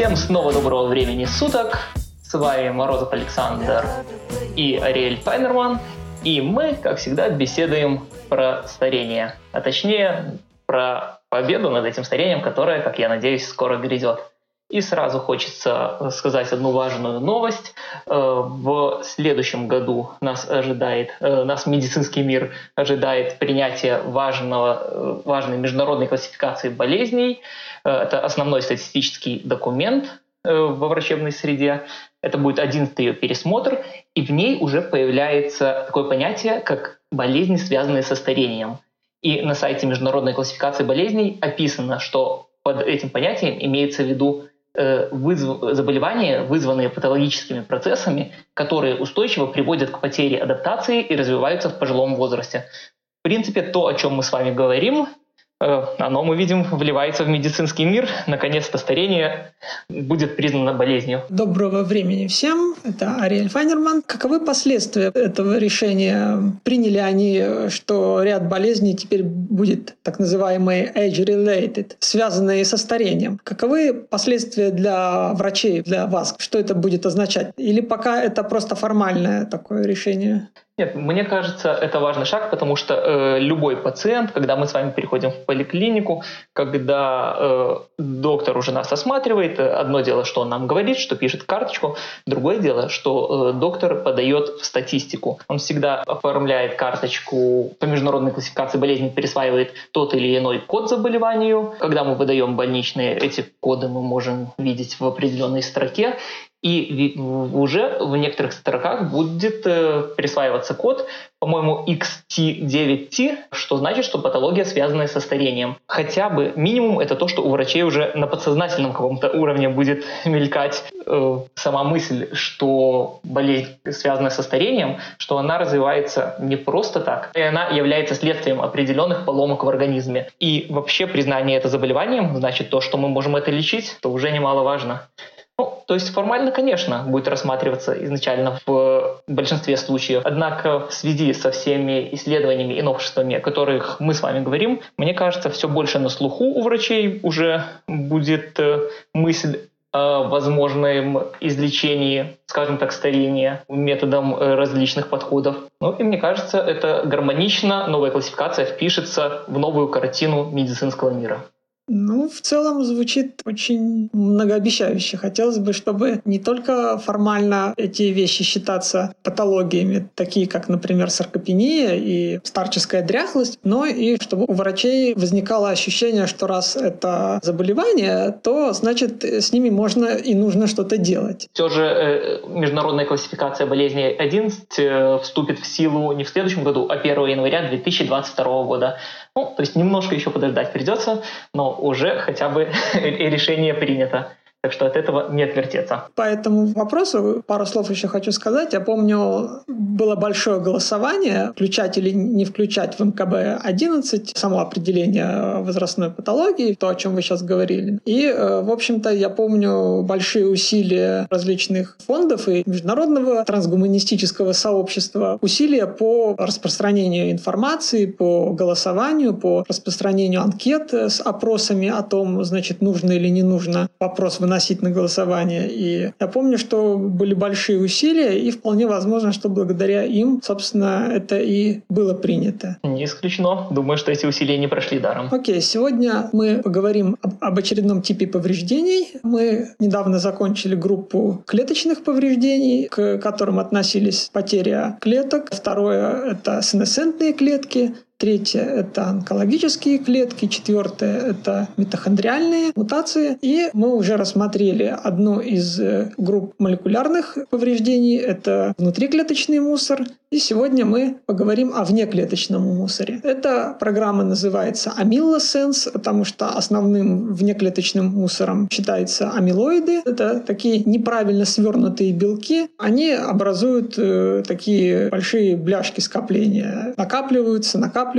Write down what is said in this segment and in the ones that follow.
Всем снова доброго времени суток. С вами Морозов Александр и Ариэль Файнерман. И мы, как всегда, беседуем про старение. А точнее, про победу над этим старением, которое, как я надеюсь, скоро грядет. И сразу хочется сказать одну важную новость. Э, в следующем году нас ожидает, э, нас медицинский мир ожидает принятие важного, э, важной международной классификации болезней. Это основной статистический документ во врачебной среде. Это будет одиннадцатый ее пересмотр, и в ней уже появляется такое понятие, как болезни, связанные со старением. И на сайте международной классификации болезней описано, что под этим понятием имеется в виду Э, вызв... заболевания, вызванные патологическими процессами, которые устойчиво приводят к потере адаптации и развиваются в пожилом возрасте. В принципе, то, о чем мы с вами говорим, Э, оно, мы видим, вливается в медицинский мир. Наконец-то старение будет признано болезнью. Доброго времени всем. Это Ариэль Файнерман. Каковы последствия этого решения? Приняли они, что ряд болезней теперь будет так называемые age-related, связанные со старением. Каковы последствия для врачей, для вас? Что это будет означать? Или пока это просто формальное такое решение? Нет, мне кажется, это важный шаг, потому что э, любой пациент, когда мы с вами переходим в поликлинику, когда э, доктор уже нас осматривает, одно дело, что он нам говорит, что пишет карточку, другое дело, что э, доктор подает в статистику. Он всегда оформляет карточку по международной классификации болезней, пересваивает тот или иной код заболеванию. Когда мы выдаем больничные, эти коды мы можем видеть в определенной строке, и уже в некоторых строках будет э, присваиваться код, по-моему, XT9T, что значит, что патология связана со старением. Хотя бы минимум это то, что у врачей уже на подсознательном каком-то уровне будет мелькать э, сама мысль, что болезнь связана со старением, что она развивается не просто так, и она является следствием определенных поломок в организме. И вообще признание это заболеванием, значит то, что мы можем это лечить, то уже немаловажно. То есть формально, конечно, будет рассматриваться изначально в большинстве случаев. Однако в связи со всеми исследованиями и новшествами, о которых мы с вами говорим, мне кажется, все больше на слуху у врачей уже будет э, мысль о возможном излечении, скажем так, старения методом э, различных подходов. Ну и мне кажется, это гармонично, новая классификация впишется в новую картину медицинского мира. Ну, в целом звучит очень многообещающе. Хотелось бы, чтобы не только формально эти вещи считаться патологиями, такие как, например, саркопения и старческая дряхлость, но и чтобы у врачей возникало ощущение, что раз это заболевание, то значит с ними можно и нужно что-то делать. Все же э, международная классификация болезней 11 э, вступит в силу не в следующем году, а 1 января 2022 года. Ну, то есть немножко еще подождать придется, но уже хотя бы решение принято. Так что от этого не отвертеться. По этому вопросу пару слов еще хочу сказать. Я помню, было большое голосование, включать или не включать в МКБ-11 само определение возрастной патологии, то, о чем вы сейчас говорили. И, э, в общем-то, я помню большие усилия различных фондов и международного трансгуманистического сообщества, усилия по распространению информации, по голосованию, по распространению анкет с опросами о том, значит, нужно или не нужно вопрос в выносить на голосование. И я помню, что были большие усилия, и вполне возможно, что благодаря им, собственно, это и было принято. Не исключено. Думаю, что эти усилия не прошли даром. Окей, сегодня мы поговорим об, об очередном типе повреждений. Мы недавно закончили группу клеточных повреждений, к которым относились потеря клеток. Второе — это сенесцентные клетки. Третье – это онкологические клетки. Четвертое – это митохондриальные мутации. И мы уже рассмотрели одну из э, групп молекулярных повреждений – это внутриклеточный мусор. И сегодня мы поговорим о внеклеточном мусоре. Эта программа называется Amylosens, потому что основным внеклеточным мусором считается амилоиды. Это такие неправильно свернутые белки. Они образуют э, такие большие бляшки скопления. Накапливаются, накапливаются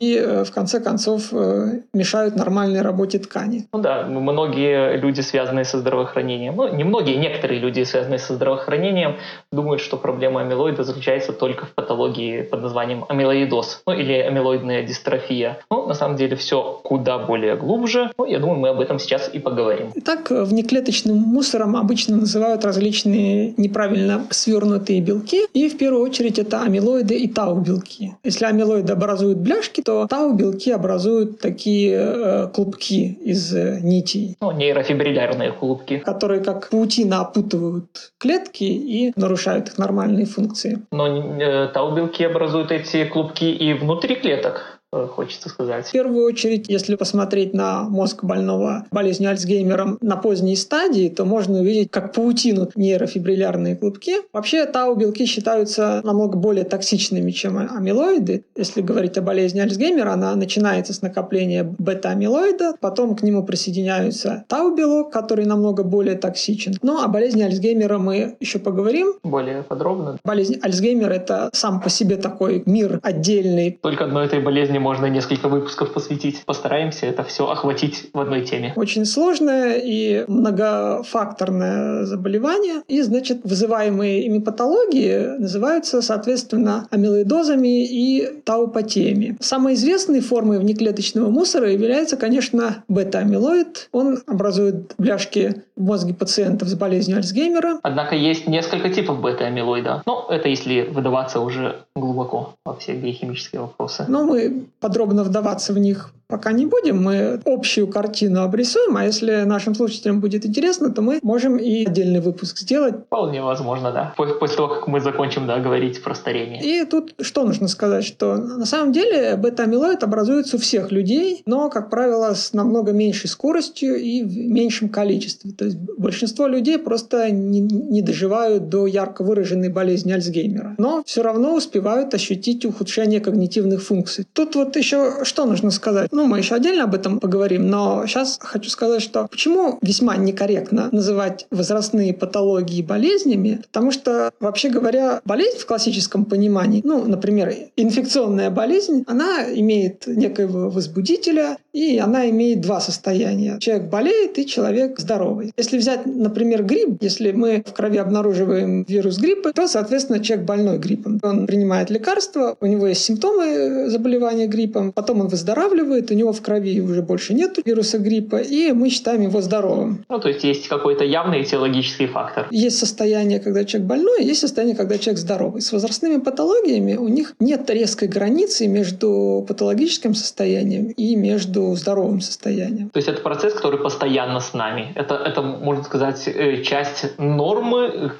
и э, в конце концов э, мешают нормальной работе ткани. Ну да, многие люди, связанные со здравоохранением, ну не многие, некоторые люди, связанные со здравоохранением, думают, что проблема амилоида заключается только в патологии под названием амилоидоз, ну или амилоидная дистрофия. Ну, на самом деле все куда более глубже. Ну, я думаю, мы об этом сейчас и поговорим. Итак, внеклеточным мусором обычно называют различные неправильно свернутые белки, и в первую очередь это амилоиды и тау-белки. Если амилоиды образуют бляшки, то тау-белки образуют такие э, клубки из э, нитей. Ну, нейрофибриллярные клубки. Которые как паутина опутывают клетки и нарушают их нормальные функции. Но э, тау-белки образуют эти клубки и внутри клеток. Хочется сказать. В первую очередь, если посмотреть на мозг больного болезнью Альцгеймера на поздней стадии, то можно увидеть, как паутинут нейрофибриллярные клубки. Вообще тау-белки считаются намного более токсичными, чем амилоиды. Если говорить о болезни Альцгеймера, она начинается с накопления бета-амилоида, потом к нему присоединяются тау-белок, который намного более токсичен. Ну, о болезни Альцгеймера мы еще поговорим. Более подробно. Болезнь Альцгеймера — это сам по себе такой мир отдельный. Только одной этой болезни можно несколько выпусков посвятить. Постараемся это все охватить в одной теме. Очень сложное и многофакторное заболевание. И, значит, вызываемые ими патологии называются, соответственно, амилоидозами и таупатиями. Самой известной формой внеклеточного мусора является, конечно, бета-амилоид. Он образует бляшки в мозге пациентов с болезнью Альцгеймера. Однако есть несколько типов бета-амилоида. Но это если выдаваться уже глубоко во все биохимические вопросы. Но мы подробно вдаваться в них пока не будем. Мы общую картину обрисуем, а если нашим слушателям будет интересно, то мы можем и отдельный выпуск сделать. Вполне возможно, да. После того, как мы закончим да, говорить про старение. И тут что нужно сказать, что на самом деле бета-амилоид образуется у всех людей, но, как правило, с намного меньшей скоростью и в меньшем количестве. То есть большинство людей просто не, не доживают до ярко выраженной болезни Альцгеймера, но все равно успевают ощутить ухудшение когнитивных функций. Тут вот еще что нужно сказать? Ну, мы еще отдельно об этом поговорим, но сейчас хочу сказать, что почему весьма некорректно называть возрастные патологии болезнями, потому что, вообще говоря, болезнь в классическом понимании, ну, например, инфекционная болезнь, она имеет некоего возбудителя, и она имеет два состояния. Человек болеет, и человек здоровый. Если взять, например, грипп, если мы в крови обнаруживаем вирус гриппа, то, соответственно, человек больной гриппом. Он принимает лекарства, у него есть симптомы заболевания гриппом, потом он выздоравливает, у него в крови уже больше нет вируса гриппа, и мы считаем его здоровым. Ну, то есть есть какой-то явный этиологический фактор. Есть состояние, когда человек больной, есть состояние, когда человек здоровый. С возрастными патологиями у них нет резкой границы между патологическим состоянием и между здоровым состоянием. То есть это процесс, который постоянно с нами. Это, это можно сказать, э, часть нормы,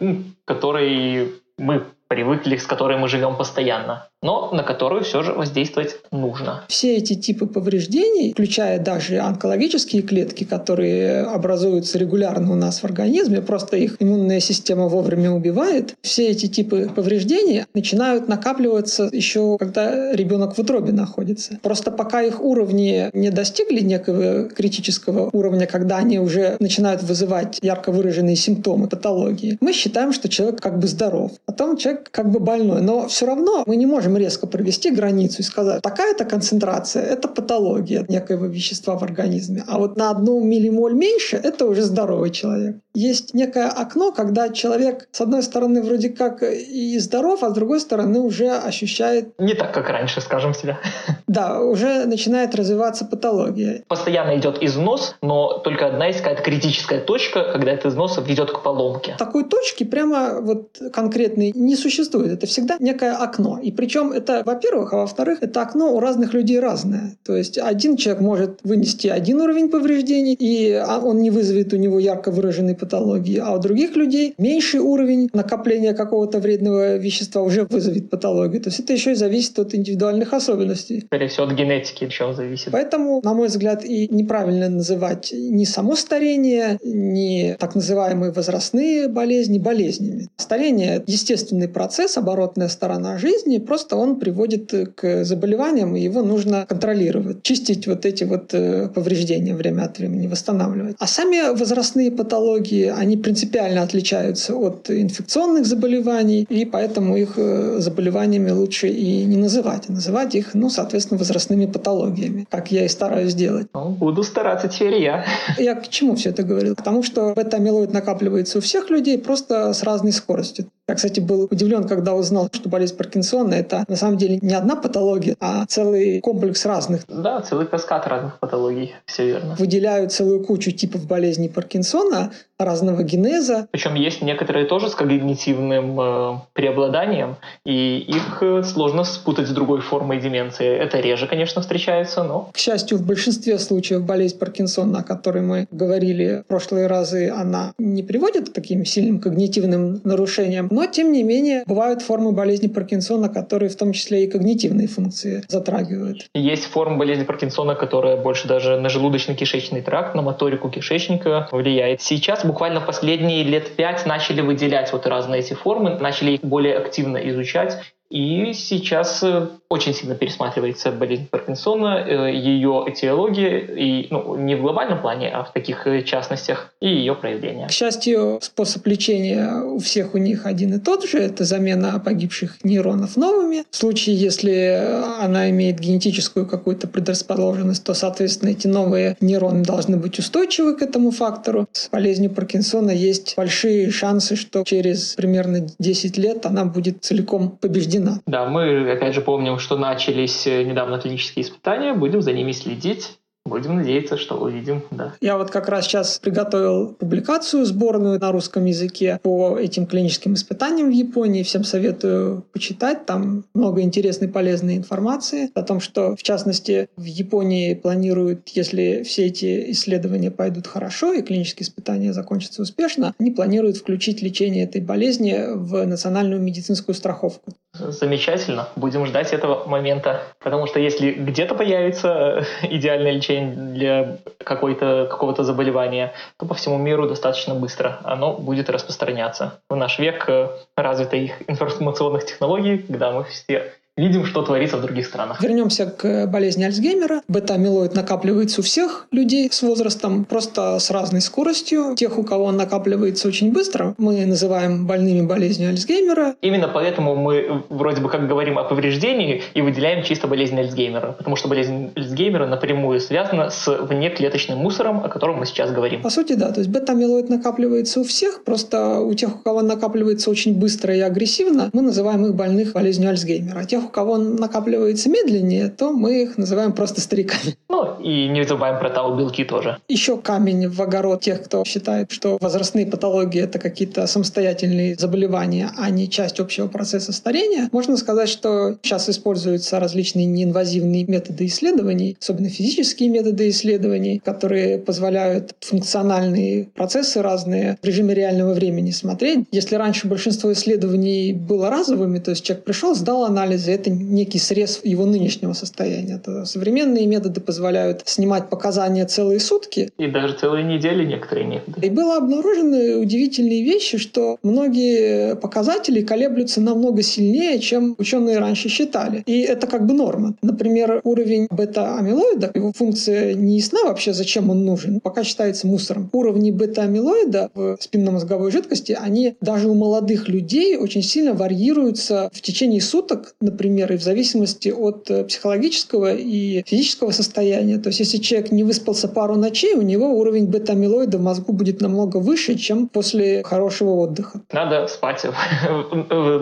которой мы привыкли, с которой мы живем постоянно но на которую все же воздействовать нужно. Все эти типы повреждений, включая даже онкологические клетки, которые образуются регулярно у нас в организме, просто их иммунная система вовремя убивает, все эти типы повреждений начинают накапливаться еще когда ребенок в утробе находится. Просто пока их уровни не достигли некого критического уровня, когда они уже начинают вызывать ярко выраженные симптомы патологии, мы считаем, что человек как бы здоров. Потом человек как бы больной. Но все равно мы не можем можем резко провести границу и сказать, такая-то концентрация — это патология некоего вещества в организме, а вот на одну миллимоль меньше — это уже здоровый человек. Есть некое окно, когда человек, с одной стороны, вроде как и здоров, а с другой стороны уже ощущает... Не так, как раньше, скажем себе. Да, уже начинает развиваться патология. Постоянно идет износ, но только одна есть какая-то критическая точка, когда этот износ ведет к поломке. Такой точки прямо вот конкретной не существует. Это всегда некое окно. И причем причем это, во-первых, а во-вторых, это окно у разных людей разное. То есть один человек может вынести один уровень повреждений, и а, он не вызовет у него ярко выраженной патологии, а у других людей меньший уровень накопления какого-то вредного вещества уже вызовет патологию. То есть это еще и зависит от индивидуальных особенностей. Скорее всего, от генетики еще зависит. Поэтому, на мой взгляд, и неправильно называть ни само старение, ни так называемые возрастные болезни болезнями. Старение — естественный процесс, оборотная сторона жизни, просто просто он приводит к заболеваниям, и его нужно контролировать, чистить вот эти вот э, повреждения время от времени, восстанавливать. А сами возрастные патологии они принципиально отличаются от инфекционных заболеваний, и поэтому их э, заболеваниями лучше и не называть, а называть их, ну, соответственно, возрастными патологиями, как я и стараюсь делать. Ну, буду стараться теперь я. Я к чему все это говорил? К тому, что бета-амилоид накапливается у всех людей просто с разной скоростью. Я, кстати, был удивлен, когда узнал, что болезнь Паркинсона – это на самом деле не одна патология, а целый комплекс разных. Да, целый каскад разных патологий, все верно. Выделяют целую кучу типов болезней Паркинсона, разного генеза. Причем есть некоторые тоже с когнитивным э, преобладанием, и их э, сложно спутать с другой формой деменции. Это реже, конечно, встречается, но... К счастью, в большинстве случаев болезнь Паркинсона, о которой мы говорили в прошлые разы, она не приводит к таким сильным когнитивным нарушениям, но, тем не менее, бывают формы болезни Паркинсона, которые в том числе и когнитивные функции затрагивают. Есть формы болезни Паркинсона, которая больше даже на желудочно-кишечный тракт, на моторику кишечника влияет. Сейчас буквально последние лет пять начали выделять вот разные эти формы, начали их более активно изучать. И сейчас э, очень сильно пересматривается болезнь Паркинсона, э, ее этиология, и, ну, не в глобальном плане, а в таких э, частностях, и ее проявления. К счастью, способ лечения у всех у них один и тот же. Это замена погибших нейронов новыми. В случае, если она имеет генетическую какую-то предрасположенность, то, соответственно, эти новые нейроны должны быть устойчивы к этому фактору. С болезнью Паркинсона есть большие шансы, что через примерно 10 лет она будет целиком побеждена проведена. Да, мы опять же помним, что начались э, недавно клинические испытания, будем за ними следить. Будем надеяться, что увидим, да. Я вот как раз сейчас приготовил публикацию сборную на русском языке по этим клиническим испытаниям в Японии. Всем советую почитать. Там много интересной полезной информации о том, что, в частности, в Японии планируют, если все эти исследования пойдут хорошо и клинические испытания закончатся успешно, они планируют включить лечение этой болезни в национальную медицинскую страховку. Замечательно. Будем ждать этого момента. Потому что если где-то появится идеальное лечение для какой-то, какого-то заболевания, то по всему миру достаточно быстро оно будет распространяться. В наш век э, развитых информационных технологий, когда мы все видим, что творится в других странах. Вернемся к болезни Альцгеймера. Бета-амилоид накапливается у всех людей с возрастом, просто с разной скоростью. Тех, у кого он накапливается очень быстро, мы называем больными болезнью Альцгеймера. Именно поэтому мы вроде бы как говорим о повреждении и выделяем чисто болезнь Альцгеймера, потому что болезнь Альцгеймера напрямую связана с внеклеточным мусором, о котором мы сейчас говорим. По сути, да. То есть бета-амилоид накапливается у всех, просто у тех, у кого он накапливается очень быстро и агрессивно, мы называем их больных болезнью Альцгеймера. А тех, у кого накапливается медленнее, то мы их называем просто стариками. Ну, и не забываем про тау-белки тоже. Еще камень в огород тех, кто считает, что возрастные патологии — это какие-то самостоятельные заболевания, а не часть общего процесса старения. Можно сказать, что сейчас используются различные неинвазивные методы исследований, особенно физические методы исследований, которые позволяют функциональные процессы разные в режиме реального времени смотреть. Если раньше большинство исследований было разовыми, то есть человек пришел, сдал анализы, это некий срез его нынешнего состояния. То современные методы позволяют снимать показания целые сутки. И даже целые недели некоторые методы. И было обнаружено удивительные вещи, что многие показатели колеблются намного сильнее, чем ученые раньше считали. И это как бы норма. Например, уровень бета-амилоида, его функция не ясна вообще, зачем он нужен, пока считается мусором. Уровни бета-амилоида в спинномозговой жидкости, они даже у молодых людей очень сильно варьируются в течение суток, например, например, и в зависимости от э, психологического и физического состояния. То есть если человек не выспался пару ночей, у него уровень бета-амилоида в мозгу будет намного выше, чем после хорошего отдыха. Надо спать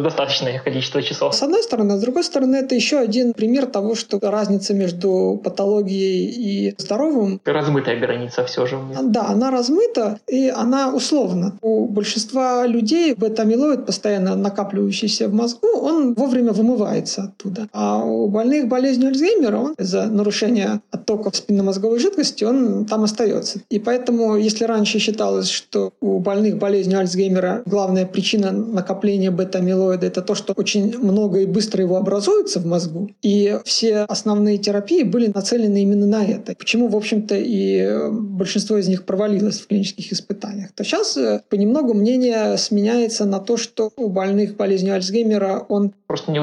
достаточное количество часов. С одной стороны. А с другой стороны, это еще один пример того, что разница между патологией и здоровым... Размытая граница все же. Да, она размыта, и она условна. У большинства людей бета-амилоид, постоянно накапливающийся в мозгу, он вовремя вымывается выбирается оттуда. А у больных болезнью Альцгеймера он из-за нарушения оттока спинномозговой жидкости он там остается. И поэтому, если раньше считалось, что у больных болезнью Альцгеймера главная причина накопления бета-амилоида это то, что очень много и быстро его образуется в мозгу, и все основные терапии были нацелены именно на это. Почему, в общем-то, и большинство из них провалилось в клинических испытаниях. То сейчас э, понемногу мнение сменяется на то, что у больных болезнью Альцгеймера он просто не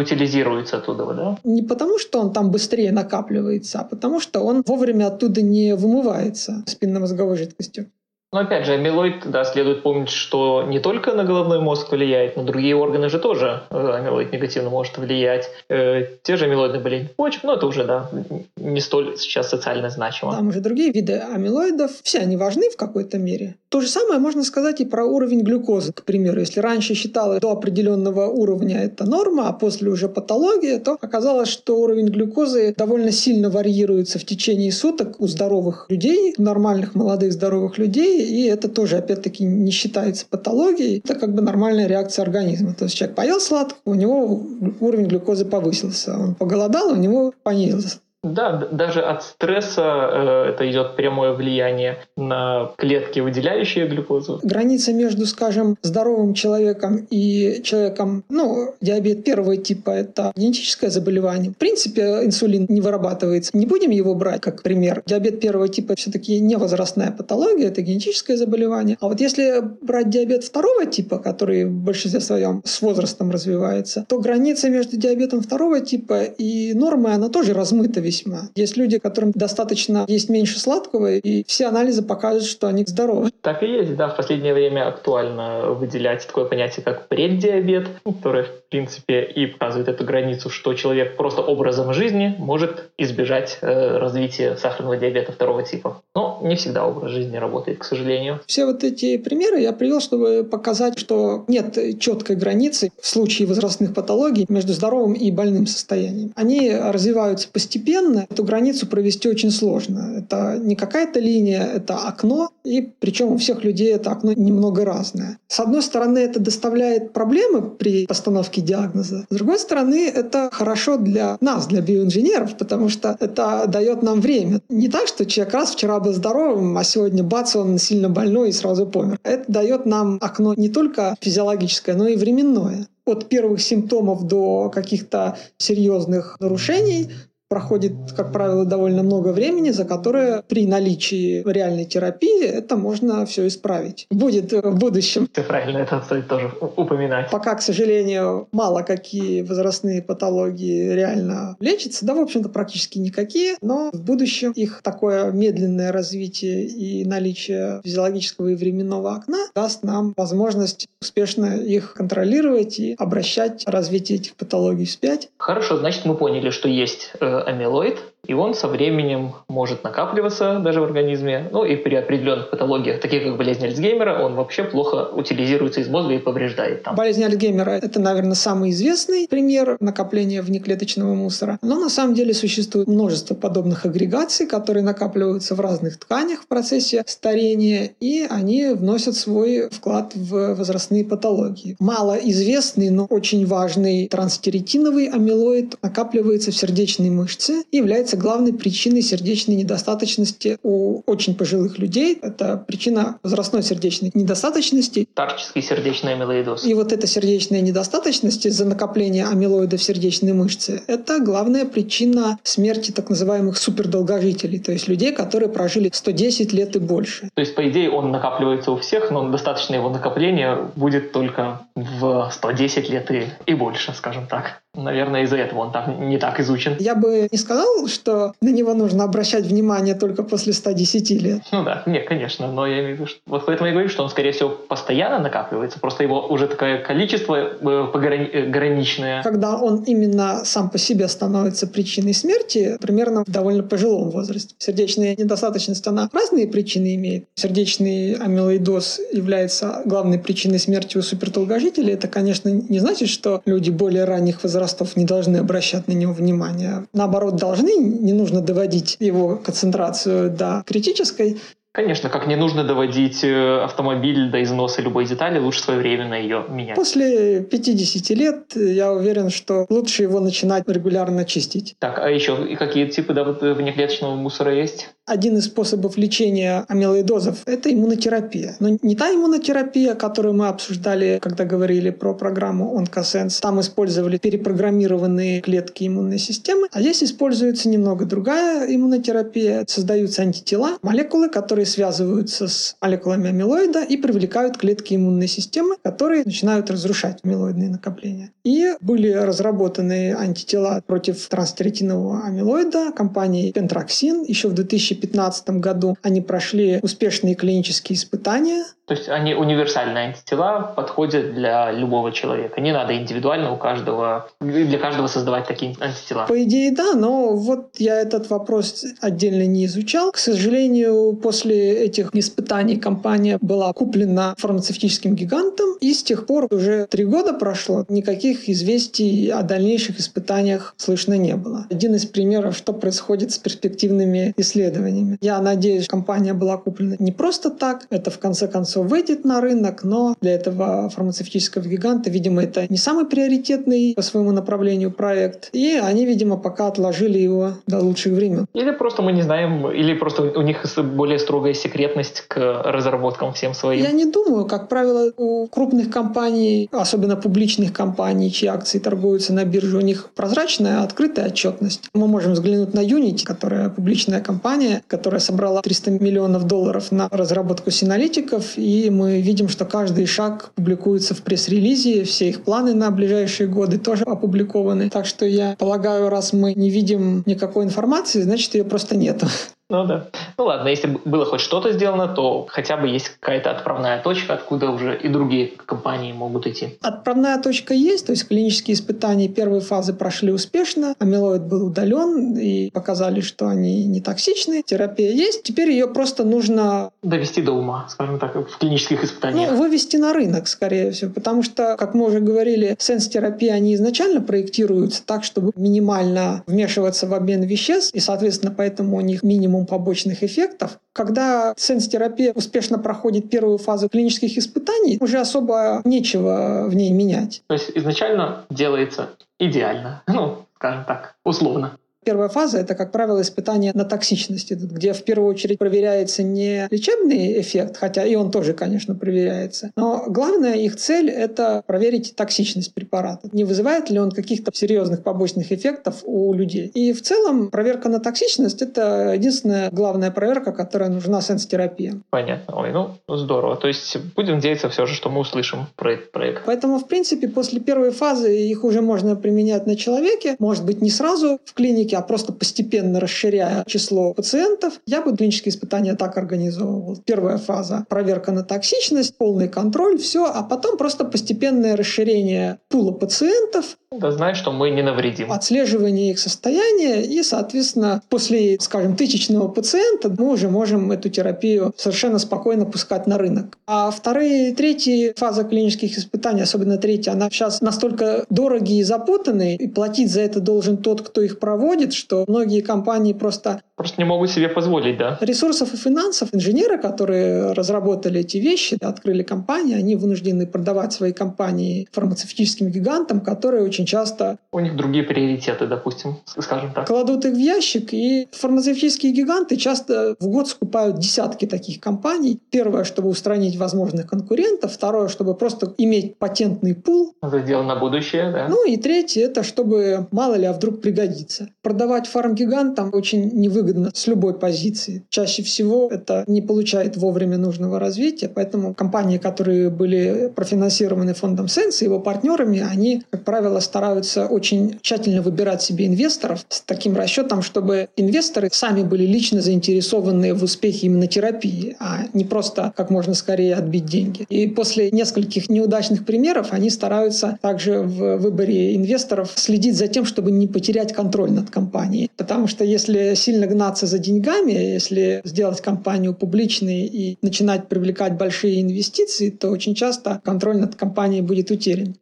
утилизируется оттуда, да? Не потому, что он там быстрее накапливается, а потому, что он вовремя оттуда не вымывается спинномозговой жидкостью. Но опять же, амилоид, да, следует помнить, что не только на головной мозг влияет, но другие органы же тоже э, амилоид негативно может влиять. Э, те же амилоидные болезни почек, но это уже, да, не столь сейчас социально значимо. Там уже другие виды амилоидов, все они важны в какой-то мере. То же самое можно сказать и про уровень глюкозы, к примеру. Если раньше считалось до определенного уровня это норма, а после уже патология, то оказалось, что уровень глюкозы довольно сильно варьируется в течение суток у здоровых людей, нормальных молодых здоровых людей, и это тоже, опять-таки, не считается патологией. Это как бы нормальная реакция организма. То есть человек поел сладко, у него уровень глюкозы повысился. Он поголодал, у него понизился. Да, даже от стресса э, это идет прямое влияние на клетки, выделяющие глюкозу. Граница между, скажем, здоровым человеком и человеком, ну, диабет первого типа, это генетическое заболевание. В принципе, инсулин не вырабатывается. Не будем его брать как пример. Диабет первого типа все-таки не возрастная патология, это генетическое заболевание. А вот если брать диабет второго типа, который в большинстве своем с возрастом развивается, то граница между диабетом второго типа и нормой, она тоже размыта весь весьма. Есть люди, которым достаточно есть меньше сладкого, и все анализы покажут, что они здоровы. Так и есть, да. В последнее время актуально выделять такое понятие, как преддиабет, которое, принципе, и показывает эту границу, что человек просто образом жизни может избежать э, развития сахарного диабета второго типа. Но не всегда образ жизни работает, к сожалению. Все вот эти примеры я привел, чтобы показать, что нет четкой границы в случае возрастных патологий между здоровым и больным состоянием. Они развиваются постепенно, эту границу провести очень сложно. Это не какая-то линия, это окно, и причем у всех людей это окно немного разное. С одной стороны, это доставляет проблемы при постановке диагноза. С другой стороны, это хорошо для нас, для биоинженеров, потому что это дает нам время. Не так, что человек раз вчера был здоровым, а сегодня бац, он сильно больной и сразу помер. Это дает нам окно не только физиологическое, но и временное от первых симптомов до каких-то серьезных нарушений проходит, как правило, довольно много времени, за которое при наличии реальной терапии это можно все исправить. Будет в будущем. Все правильно, это стоит тоже упоминать. Пока, к сожалению, мало какие возрастные патологии реально лечатся, да, в общем-то, практически никакие, но в будущем их такое медленное развитие и наличие физиологического и временного окна даст нам возможность успешно их контролировать и обращать развитие этих патологий вспять. Хорошо, значит, мы поняли, что есть э, амилоид, и он со временем может накапливаться даже в организме. Ну и при определенных патологиях, таких как болезнь Альцгеймера, он вообще плохо утилизируется из мозга и повреждает там. Болезнь Альцгеймера — это, наверное, самый известный пример накопления внеклеточного мусора. Но на самом деле существует множество подобных агрегаций, которые накапливаются в разных тканях в процессе старения, и они вносят свой вклад в возрастные патологии. Малоизвестный, но очень важный транстеретиновый амилоид накапливается в сердечной мышце и является является главной причиной сердечной недостаточности у очень пожилых людей. Это причина возрастной сердечной недостаточности. Старческий сердечный амилоидоз. И вот эта сердечная недостаточность из-за накопления амилоида в сердечной мышце – это главная причина смерти так называемых супердолгожителей, то есть людей, которые прожили 110 лет и больше. То есть, по идее, он накапливается у всех, но достаточно его накопления будет только в 110 лет и, и больше, скажем так. Наверное, из-за этого он так не так изучен. Я бы не сказал, что на него нужно обращать внимание только после 110 лет. Ну да, нет, конечно, но я имею в виду, что вот поэтому я говорю, что он, скорее всего, постоянно накапливается, просто его уже такое количество э, пограничное. Когда он именно сам по себе становится причиной смерти, примерно в довольно пожилом возрасте. Сердечная недостаточность, она разные причины имеет. Сердечный амилоидоз является главной причиной смерти у супертолгожителей. Это, конечно, не значит, что люди более ранних возрастов возрастов не должны обращать на него внимание. Наоборот, должны, не нужно доводить его концентрацию до критической, Конечно, как не нужно доводить э, автомобиль до износа любой детали, лучше своевременно ее менять. После 50 лет я уверен, что лучше его начинать регулярно чистить. Так, а еще какие типы да, вот внеклеточного мусора есть? Один из способов лечения амилоидозов – это иммунотерапия. Но не та иммунотерапия, которую мы обсуждали, когда говорили про программу OncoSense. Там использовали перепрограммированные клетки иммунной системы. А здесь используется немного другая иммунотерапия. Создаются антитела, молекулы, которые связываются с молекулами амилоида и привлекают клетки иммунной системы, которые начинают разрушать амилоидные накопления. И были разработаны антитела против транстеретинового амилоида компанией Pentraxin еще в 2000 2015 году они прошли успешные клинические испытания. То есть они универсальные антитела, подходят для любого человека. Не надо индивидуально у каждого, для каждого создавать такие антитела. По идее, да, но вот я этот вопрос отдельно не изучал. К сожалению, после этих испытаний компания была куплена фармацевтическим гигантом, и с тех пор уже три года прошло, никаких известий о дальнейших испытаниях слышно не было. Один из примеров, что происходит с перспективными исследованиями. Я надеюсь, компания была куплена не просто так, это в конце концов концов выйдет на рынок, но для этого фармацевтического гиганта, видимо, это не самый приоритетный по своему направлению проект. И они, видимо, пока отложили его до лучших времен. Или просто мы не знаем, или просто у них более строгая секретность к разработкам всем своим. Я не думаю. Как правило, у крупных компаний, особенно публичных компаний, чьи акции торгуются на бирже, у них прозрачная, открытая отчетность. Мы можем взглянуть на Unity, которая публичная компания, которая собрала 300 миллионов долларов на разработку синалитиков и мы видим, что каждый шаг публикуется в пресс-релизе, все их планы на ближайшие годы тоже опубликованы. Так что я полагаю, раз мы не видим никакой информации, значит ее просто нет. Ну да. Ну ладно, если было хоть что-то сделано, то хотя бы есть какая-то отправная точка, откуда уже и другие компании могут идти. Отправная точка есть, то есть клинические испытания первой фазы прошли успешно, амилоид был удален и показали, что они не токсичны, терапия есть, теперь ее просто нужно... Довести до ума, скажем так, в клинических испытаниях. Ну, вывести на рынок, скорее всего, потому что, как мы уже говорили, сенс-терапии, они изначально проектируются так, чтобы минимально вмешиваться в обмен веществ, и, соответственно, поэтому у них минимум минимум побочных эффектов. Когда сенс-терапия успешно проходит первую фазу клинических испытаний, уже особо нечего в ней менять. То есть изначально делается идеально, ну, скажем так, условно. Первая фаза — это, как правило, испытание на токсичность, где в первую очередь проверяется не лечебный эффект, хотя и он тоже, конечно, проверяется, но главная их цель — это проверить токсичность препарата. Не вызывает ли он каких-то серьезных побочных эффектов у людей. И в целом проверка на токсичность — это единственная главная проверка, которая нужна сенс-терапии. Понятно. Ой, ну здорово. То есть будем надеяться все же, что мы услышим про этот проект. Поэтому, в принципе, после первой фазы их уже можно применять на человеке. Может быть, не сразу в клинике, а просто постепенно расширяя число пациентов. Я бы клинические испытания так организовывал. Первая фаза — проверка на токсичность, полный контроль, все, а потом просто постепенное расширение пула пациентов, да знай, что мы не навредим. Отслеживание их состояния и, соответственно, после, скажем, тысячного пациента мы уже можем эту терапию совершенно спокойно пускать на рынок. А вторые и третьи фаза клинических испытаний, особенно третья, она сейчас настолько дорогие и запутанные, и платить за это должен тот, кто их проводит, что многие компании просто просто не могут себе позволить, да? Ресурсов и финансов инженеры, которые разработали эти вещи, открыли компании, они вынуждены продавать свои компании фармацевтическим гигантам, которые очень часто... У них другие приоритеты, допустим, скажем так. Кладут их в ящик, и фармацевтические гиганты часто в год скупают десятки таких компаний. Первое, чтобы устранить возможных конкурентов. Второе, чтобы просто иметь патентный пул. Дело на будущее, да. Ну и третье, это чтобы мало ли, а вдруг пригодится. Продавать фармгигантам очень невыгодно выгодно с любой позиции. Чаще всего это не получает вовремя нужного развития, поэтому компании, которые были профинансированы фондом Sense и его партнерами, они, как правило, стараются очень тщательно выбирать себе инвесторов с таким расчетом, чтобы инвесторы сами были лично заинтересованы в успехе именно терапии, а не просто как можно скорее отбить деньги. И после нескольких неудачных примеров они стараются также в выборе инвесторов следить за тем, чтобы не потерять контроль над компанией. Потому что если сильно гнаться за деньгами, если сделать компанию публичной и начинать привлекать большие инвестиции, то очень часто контроль над компанией будет утерян.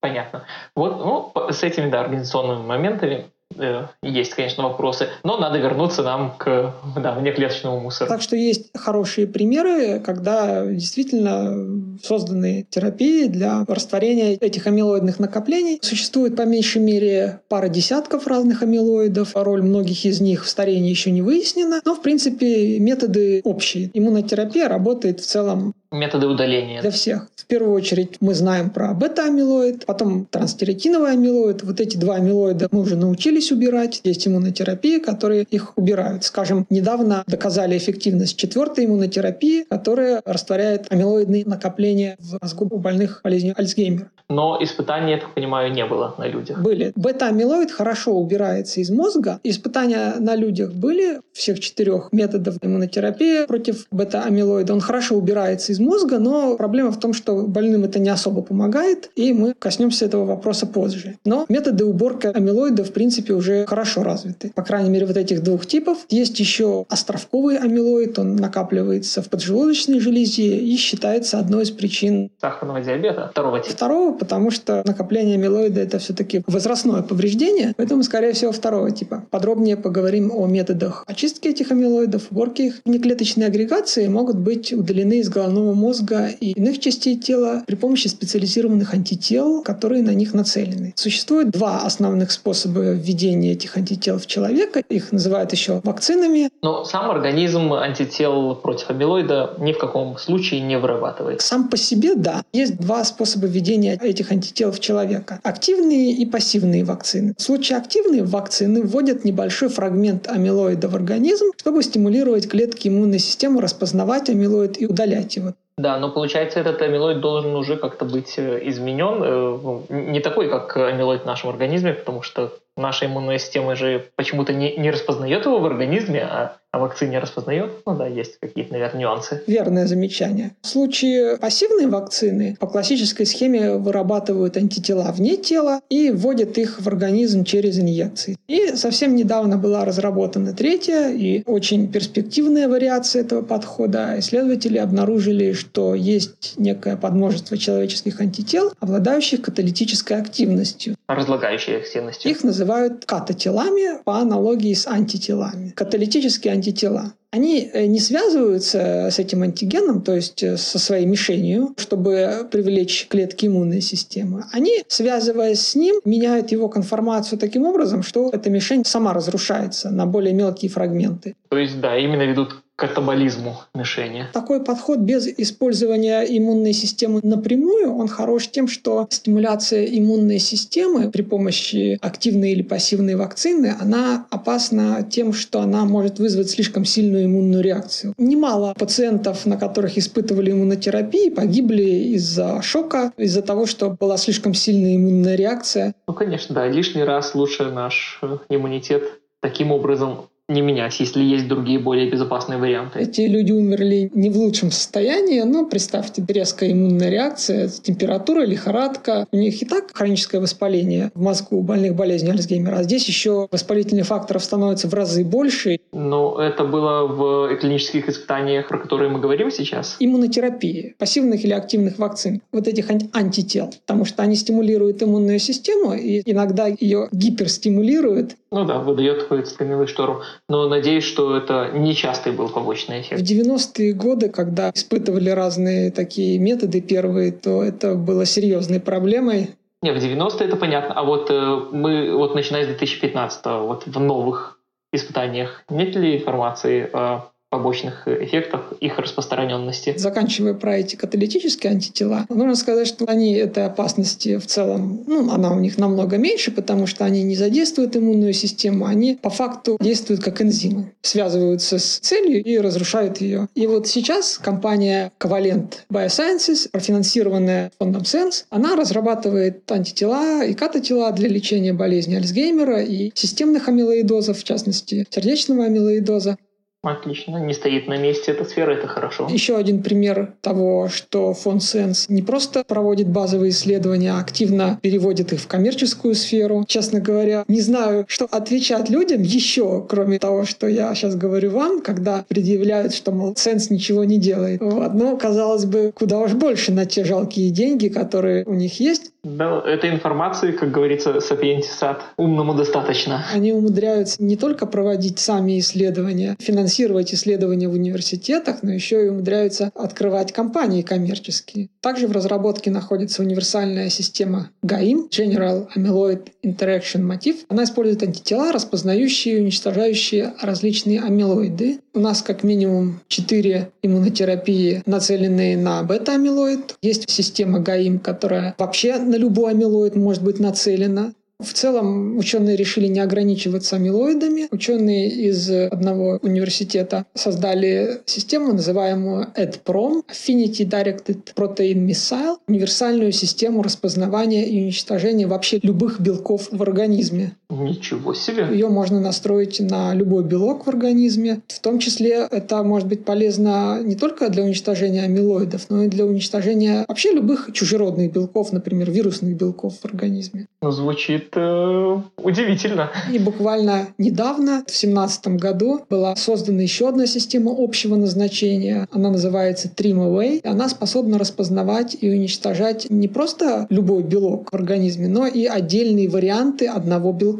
Понятно. Вот ну, с этими да, организационными моментами Э, есть, конечно, вопросы, но надо вернуться нам к да, внеклеточному мусору. Так что есть хорошие примеры, когда действительно созданы терапии для растворения этих амилоидных накоплений. Существует по меньшей мере пара десятков разных амилоидов. Роль многих из них в старении еще не выяснена, но в принципе методы общие. Иммунотерапия работает в целом Методы удаления. Для всех. В первую очередь мы знаем про бета-амилоид, потом транстеретиновый амилоид. Вот эти два амилоида мы уже научились убирать. Есть иммунотерапии, которые их убирают. Скажем, недавно доказали эффективность четвертой иммунотерапии, которая растворяет амилоидные накопления в мозгу у больных болезнью Альцгеймера. Но испытаний, я так понимаю, не было на людях. Были. Бета-амилоид хорошо убирается из мозга. Испытания на людях были всех четырех методов иммунотерапии против бета-амилоида. Он хорошо убирается из мозга, но проблема в том, что больным это не особо помогает, и мы коснемся этого вопроса позже. Но методы уборки амилоида, в принципе, уже хорошо развиты. По крайней мере, вот этих двух типов. Есть еще островковый амилоид, он накапливается в поджелудочной железе и считается одной из причин сахарного диабета второго типа. Второго, потому что накопление амилоида это все-таки возрастное повреждение, поэтому, скорее всего, второго типа. Подробнее поговорим о методах очистки этих амилоидов, уборки их. Неклеточные агрегации могут быть удалены из головного мозга и иных частей тела при помощи специализированных антител, которые на них нацелены. Существует два основных способа введения этих антител в человека. Их называют еще вакцинами. Но сам организм антител против амилоида ни в каком случае не вырабатывает. Сам по себе, да. Есть два способа введения этих антител в человека. Активные и пассивные вакцины. В случае активной вакцины вводят небольшой фрагмент амилоида в организм, чтобы стимулировать клетки иммунной системы распознавать амилоид и удалять его. Да, но получается, этот амилоид должен уже как-то быть э, изменен. Э, не такой, как амилоид в нашем организме, потому что наша иммунная система же почему-то не, не распознает его в организме, а а вакцине распознает? Ну да, есть какие-то, наверное, нюансы. Верное замечание. В случае пассивной вакцины по классической схеме вырабатывают антитела вне тела и вводят их в организм через инъекции. И совсем недавно была разработана третья и очень перспективная вариация этого подхода. Исследователи обнаружили, что есть некое подмножество человеческих антител, обладающих каталитической активностью. Разлагающей активностью. Их называют катателами по аналогии с антителами. Каталитические антитела. Они э, не связываются с этим антигеном, то есть э, со своей мишенью, чтобы привлечь клетки иммунной системы. Они, связываясь с ним, меняют его конформацию таким образом, что эта мишень сама разрушается на более мелкие фрагменты. То есть, да, именно ведут катаболизму мишени. Такой подход без использования иммунной системы напрямую, он хорош тем, что стимуляция иммунной системы при помощи активной или пассивной вакцины, она опасна тем, что она может вызвать слишком сильную иммунную реакцию. Немало пациентов, на которых испытывали иммунотерапию, погибли из-за шока, из-за того, что была слишком сильная иммунная реакция. Ну, конечно, да. Лишний раз лучше наш иммунитет таким образом не менять, если есть другие более безопасные варианты. Эти люди умерли не в лучшем состоянии, но представьте, резкая иммунная реакция, температура, лихорадка. У них и так хроническое воспаление в мозгу у больных болезнью Альцгеймера, а здесь еще воспалительных факторов становится в разы больше. Но это было в клинических испытаниях, про которые мы говорим сейчас? Иммунотерапии, пассивных или активных вакцин, вот этих антител, потому что они стимулируют иммунную систему и иногда ее гиперстимулируют. Ну да, выдает какую-то стамилую штору но надеюсь, что это не частый был побочный эффект. В 90-е годы, когда испытывали разные такие методы первые, то это было серьезной проблемой. Не, в 90-е это понятно, а вот э, мы вот начиная с 2015 вот в новых испытаниях нет ли информации о побочных эффектах их распространенности. Заканчивая про эти каталитические антитела, нужно сказать, что они этой опасности в целом, ну, она у них намного меньше, потому что они не задействуют иммунную систему, они по факту действуют как энзимы, связываются с целью и разрушают ее. И вот сейчас компания Covalent Biosciences, профинансированная фондом Sense, она разрабатывает антитела и кататела для лечения болезни Альцгеймера и системных амилоидозов, в частности, сердечного амилоидоза. Отлично, не стоит на месте эта сфера, это хорошо. Еще один пример того, что фонд Sense не просто проводит базовые исследования, а активно переводит их в коммерческую сферу. Честно говоря, не знаю, что отвечать людям еще, кроме того, что я сейчас говорю вам, когда предъявляют, что, мол, Sense ничего не делает. Вот. Но, казалось бы, куда уж больше на те жалкие деньги, которые у них есть. Да, этой информации, как говорится, сапиентисат умному достаточно. Они умудряются не только проводить сами исследования, финансировать исследования в университетах, но еще и умудряются открывать компании коммерческие. Также в разработке находится универсальная система GAIM, General Amyloid Interaction Motif. Она использует антитела, распознающие и уничтожающие различные амилоиды. У нас как минимум четыре иммунотерапии, нацеленные на бета-амилоид. Есть система GAIM, которая вообще на любой амилоид может быть нацелена. В целом ученые решили не ограничиваться амилоидами. Ученые из одного университета создали систему, называемую EDPROM, Affinity Directed Protein Missile, универсальную систему распознавания и уничтожения вообще любых белков в организме. Ничего себе! Ее можно настроить на любой белок в организме. В том числе это может быть полезно не только для уничтожения амилоидов, но и для уничтожения вообще любых чужеродных белков, например, вирусных белков в организме. Ну, звучит э, удивительно. И буквально недавно, в 2017 году, была создана еще одна система общего назначения. Она называется TrimAway. Она способна распознавать и уничтожать не просто любой белок в организме, но и отдельные варианты одного белка.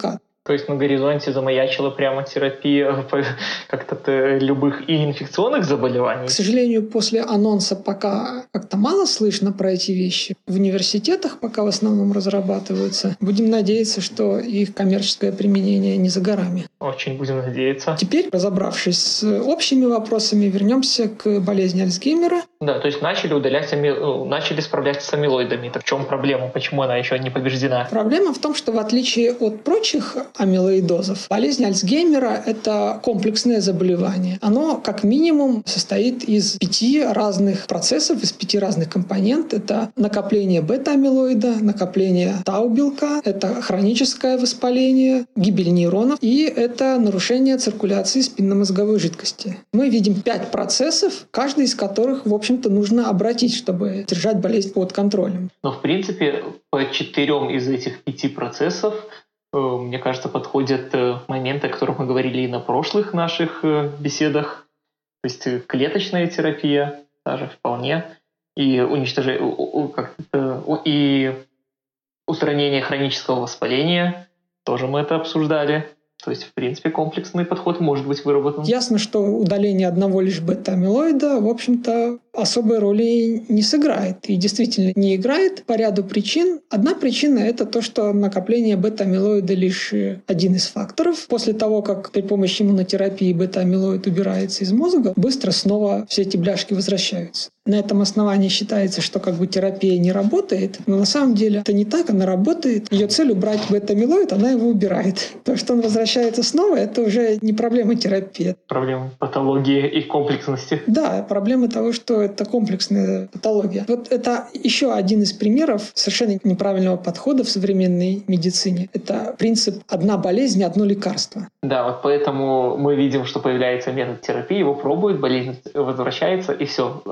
То есть на горизонте замаячила прямо терапия как-то любых и инфекционных заболеваний? К сожалению, после анонса пока как-то мало слышно про эти вещи. В университетах пока в основном разрабатываются. Будем надеяться, что их коммерческое применение не за горами. Очень будем надеяться. Теперь, разобравшись с общими вопросами, вернемся к болезни Альцгеймера. Да, то есть начали удалять. Э, начали справляться с амилоидами. Так в чем проблема? Почему она еще не побеждена? Проблема в том, что в отличие от прочих амилоидозов. Болезнь Альцгеймера – это комплексное заболевание. Оно, как минимум, состоит из пяти разных процессов, из пяти разных компонент. Это накопление бета-амилоида, накопление тау-белка, это хроническое воспаление, гибель нейронов и это нарушение циркуляции спинномозговой жидкости. Мы видим пять процессов, каждый из которых, в общем-то, нужно обратить, чтобы держать болезнь под контролем. Но, в принципе, по четырем из этих пяти процессов Э, мне кажется, подходят э, моменты, о которых мы говорили и на прошлых наших э, беседах. То есть клеточная терапия даже вполне, и уничтожение, и устранение хронического воспаления, тоже мы это обсуждали. То есть, в принципе, комплексный подход может быть выработан. Ясно, что удаление одного лишь бета-амилоида, в общем-то, особой роли не сыграет. И действительно не играет по ряду причин. Одна причина – это то, что накопление бета-амилоида лишь один из факторов. После того, как при помощи иммунотерапии бета-амилоид убирается из мозга, быстро снова все эти бляшки возвращаются. На этом основании считается, что как бы терапия не работает, но на самом деле это не так, она работает. Ее цель убрать бета-амилоид, она его убирает. То, что он возвращается снова, это уже не проблема терапии. Проблема патологии и комплексности. Да, проблема того, что это комплексная патология. Вот это еще один из примеров совершенно неправильного подхода в современной медицине. Это принцип «одна болезнь, одно лекарство». Да, вот поэтому мы видим, что появляется метод терапии, его пробуют, болезнь возвращается, и все,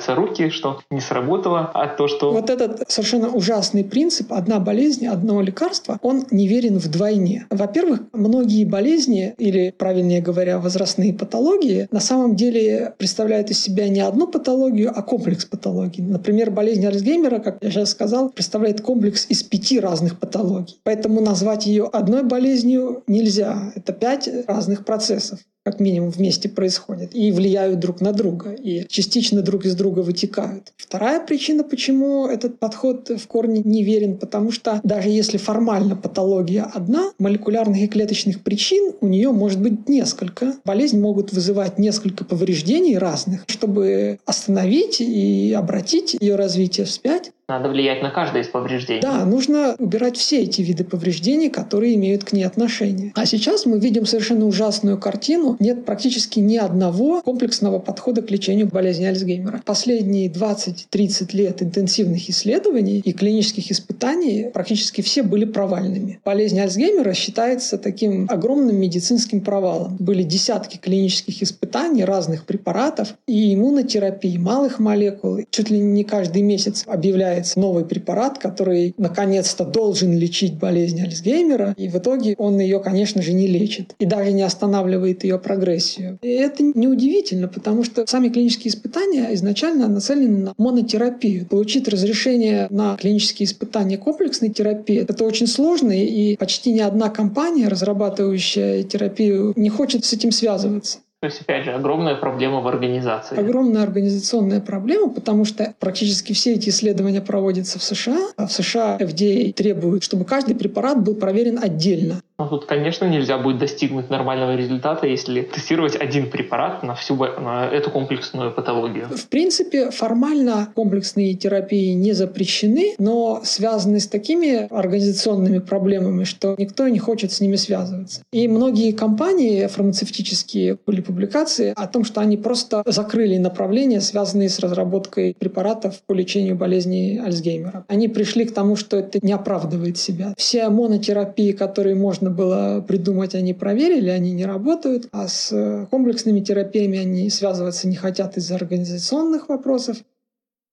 опускаются руки, что не сработало, а то, что... Вот этот совершенно ужасный принцип «одна болезнь, одно лекарство», он неверен вдвойне. Во-первых, многие болезни, или, правильнее говоря, возрастные патологии, на самом деле представляют из себя не одну патологию, а комплекс патологий. Например, болезнь Альцгеймера, как я сейчас сказал, представляет комплекс из пяти разных патологий. Поэтому назвать ее одной болезнью нельзя. Это пять разных процессов как минимум вместе происходят и влияют друг на друга, и частично друг из друга вытекают. Вторая причина, почему этот подход в корне неверен, потому что даже если формально патология одна, молекулярных и клеточных причин у нее может быть несколько. Болезнь могут вызывать несколько повреждений разных. Чтобы остановить и обратить ее развитие вспять, надо влиять на каждое из повреждений. Да, нужно убирать все эти виды повреждений, которые имеют к ней отношение. А сейчас мы видим совершенно ужасную картину. Нет практически ни одного комплексного подхода к лечению болезни Альцгеймера. Последние 20-30 лет интенсивных исследований и клинических испытаний практически все были провальными. Болезнь Альцгеймера считается таким огромным медицинским провалом. Были десятки клинических испытаний разных препаратов и иммунотерапии малых молекул. Чуть ли не каждый месяц объявляют появляется новый препарат, который наконец-то должен лечить болезнь Альцгеймера, и в итоге он ее, конечно же, не лечит и даже не останавливает ее прогрессию. И это неудивительно, потому что сами клинические испытания изначально нацелены на монотерапию. Получить разрешение на клинические испытания комплексной терапии — это очень сложно, и почти ни одна компания, разрабатывающая терапию, не хочет с этим связываться. То есть, опять же, огромная проблема в организации. Огромная организационная проблема, потому что практически все эти исследования проводятся в США, а в США FDA требует, чтобы каждый препарат был проверен отдельно. Ну, тут, конечно, нельзя будет достигнуть нормального результата, если тестировать один препарат на всю на эту комплексную патологию. В принципе, формально комплексные терапии не запрещены, но связаны с такими организационными проблемами, что никто не хочет с ними связываться. И многие компании фармацевтические были публикации о том, что они просто закрыли направления, связанные с разработкой препаратов по лечению болезни Альцгеймера. Они пришли к тому, что это не оправдывает себя. Все монотерапии, которые можно было придумать, они проверили, они не работают, а с комплексными терапиями они связываться не хотят из-за организационных вопросов.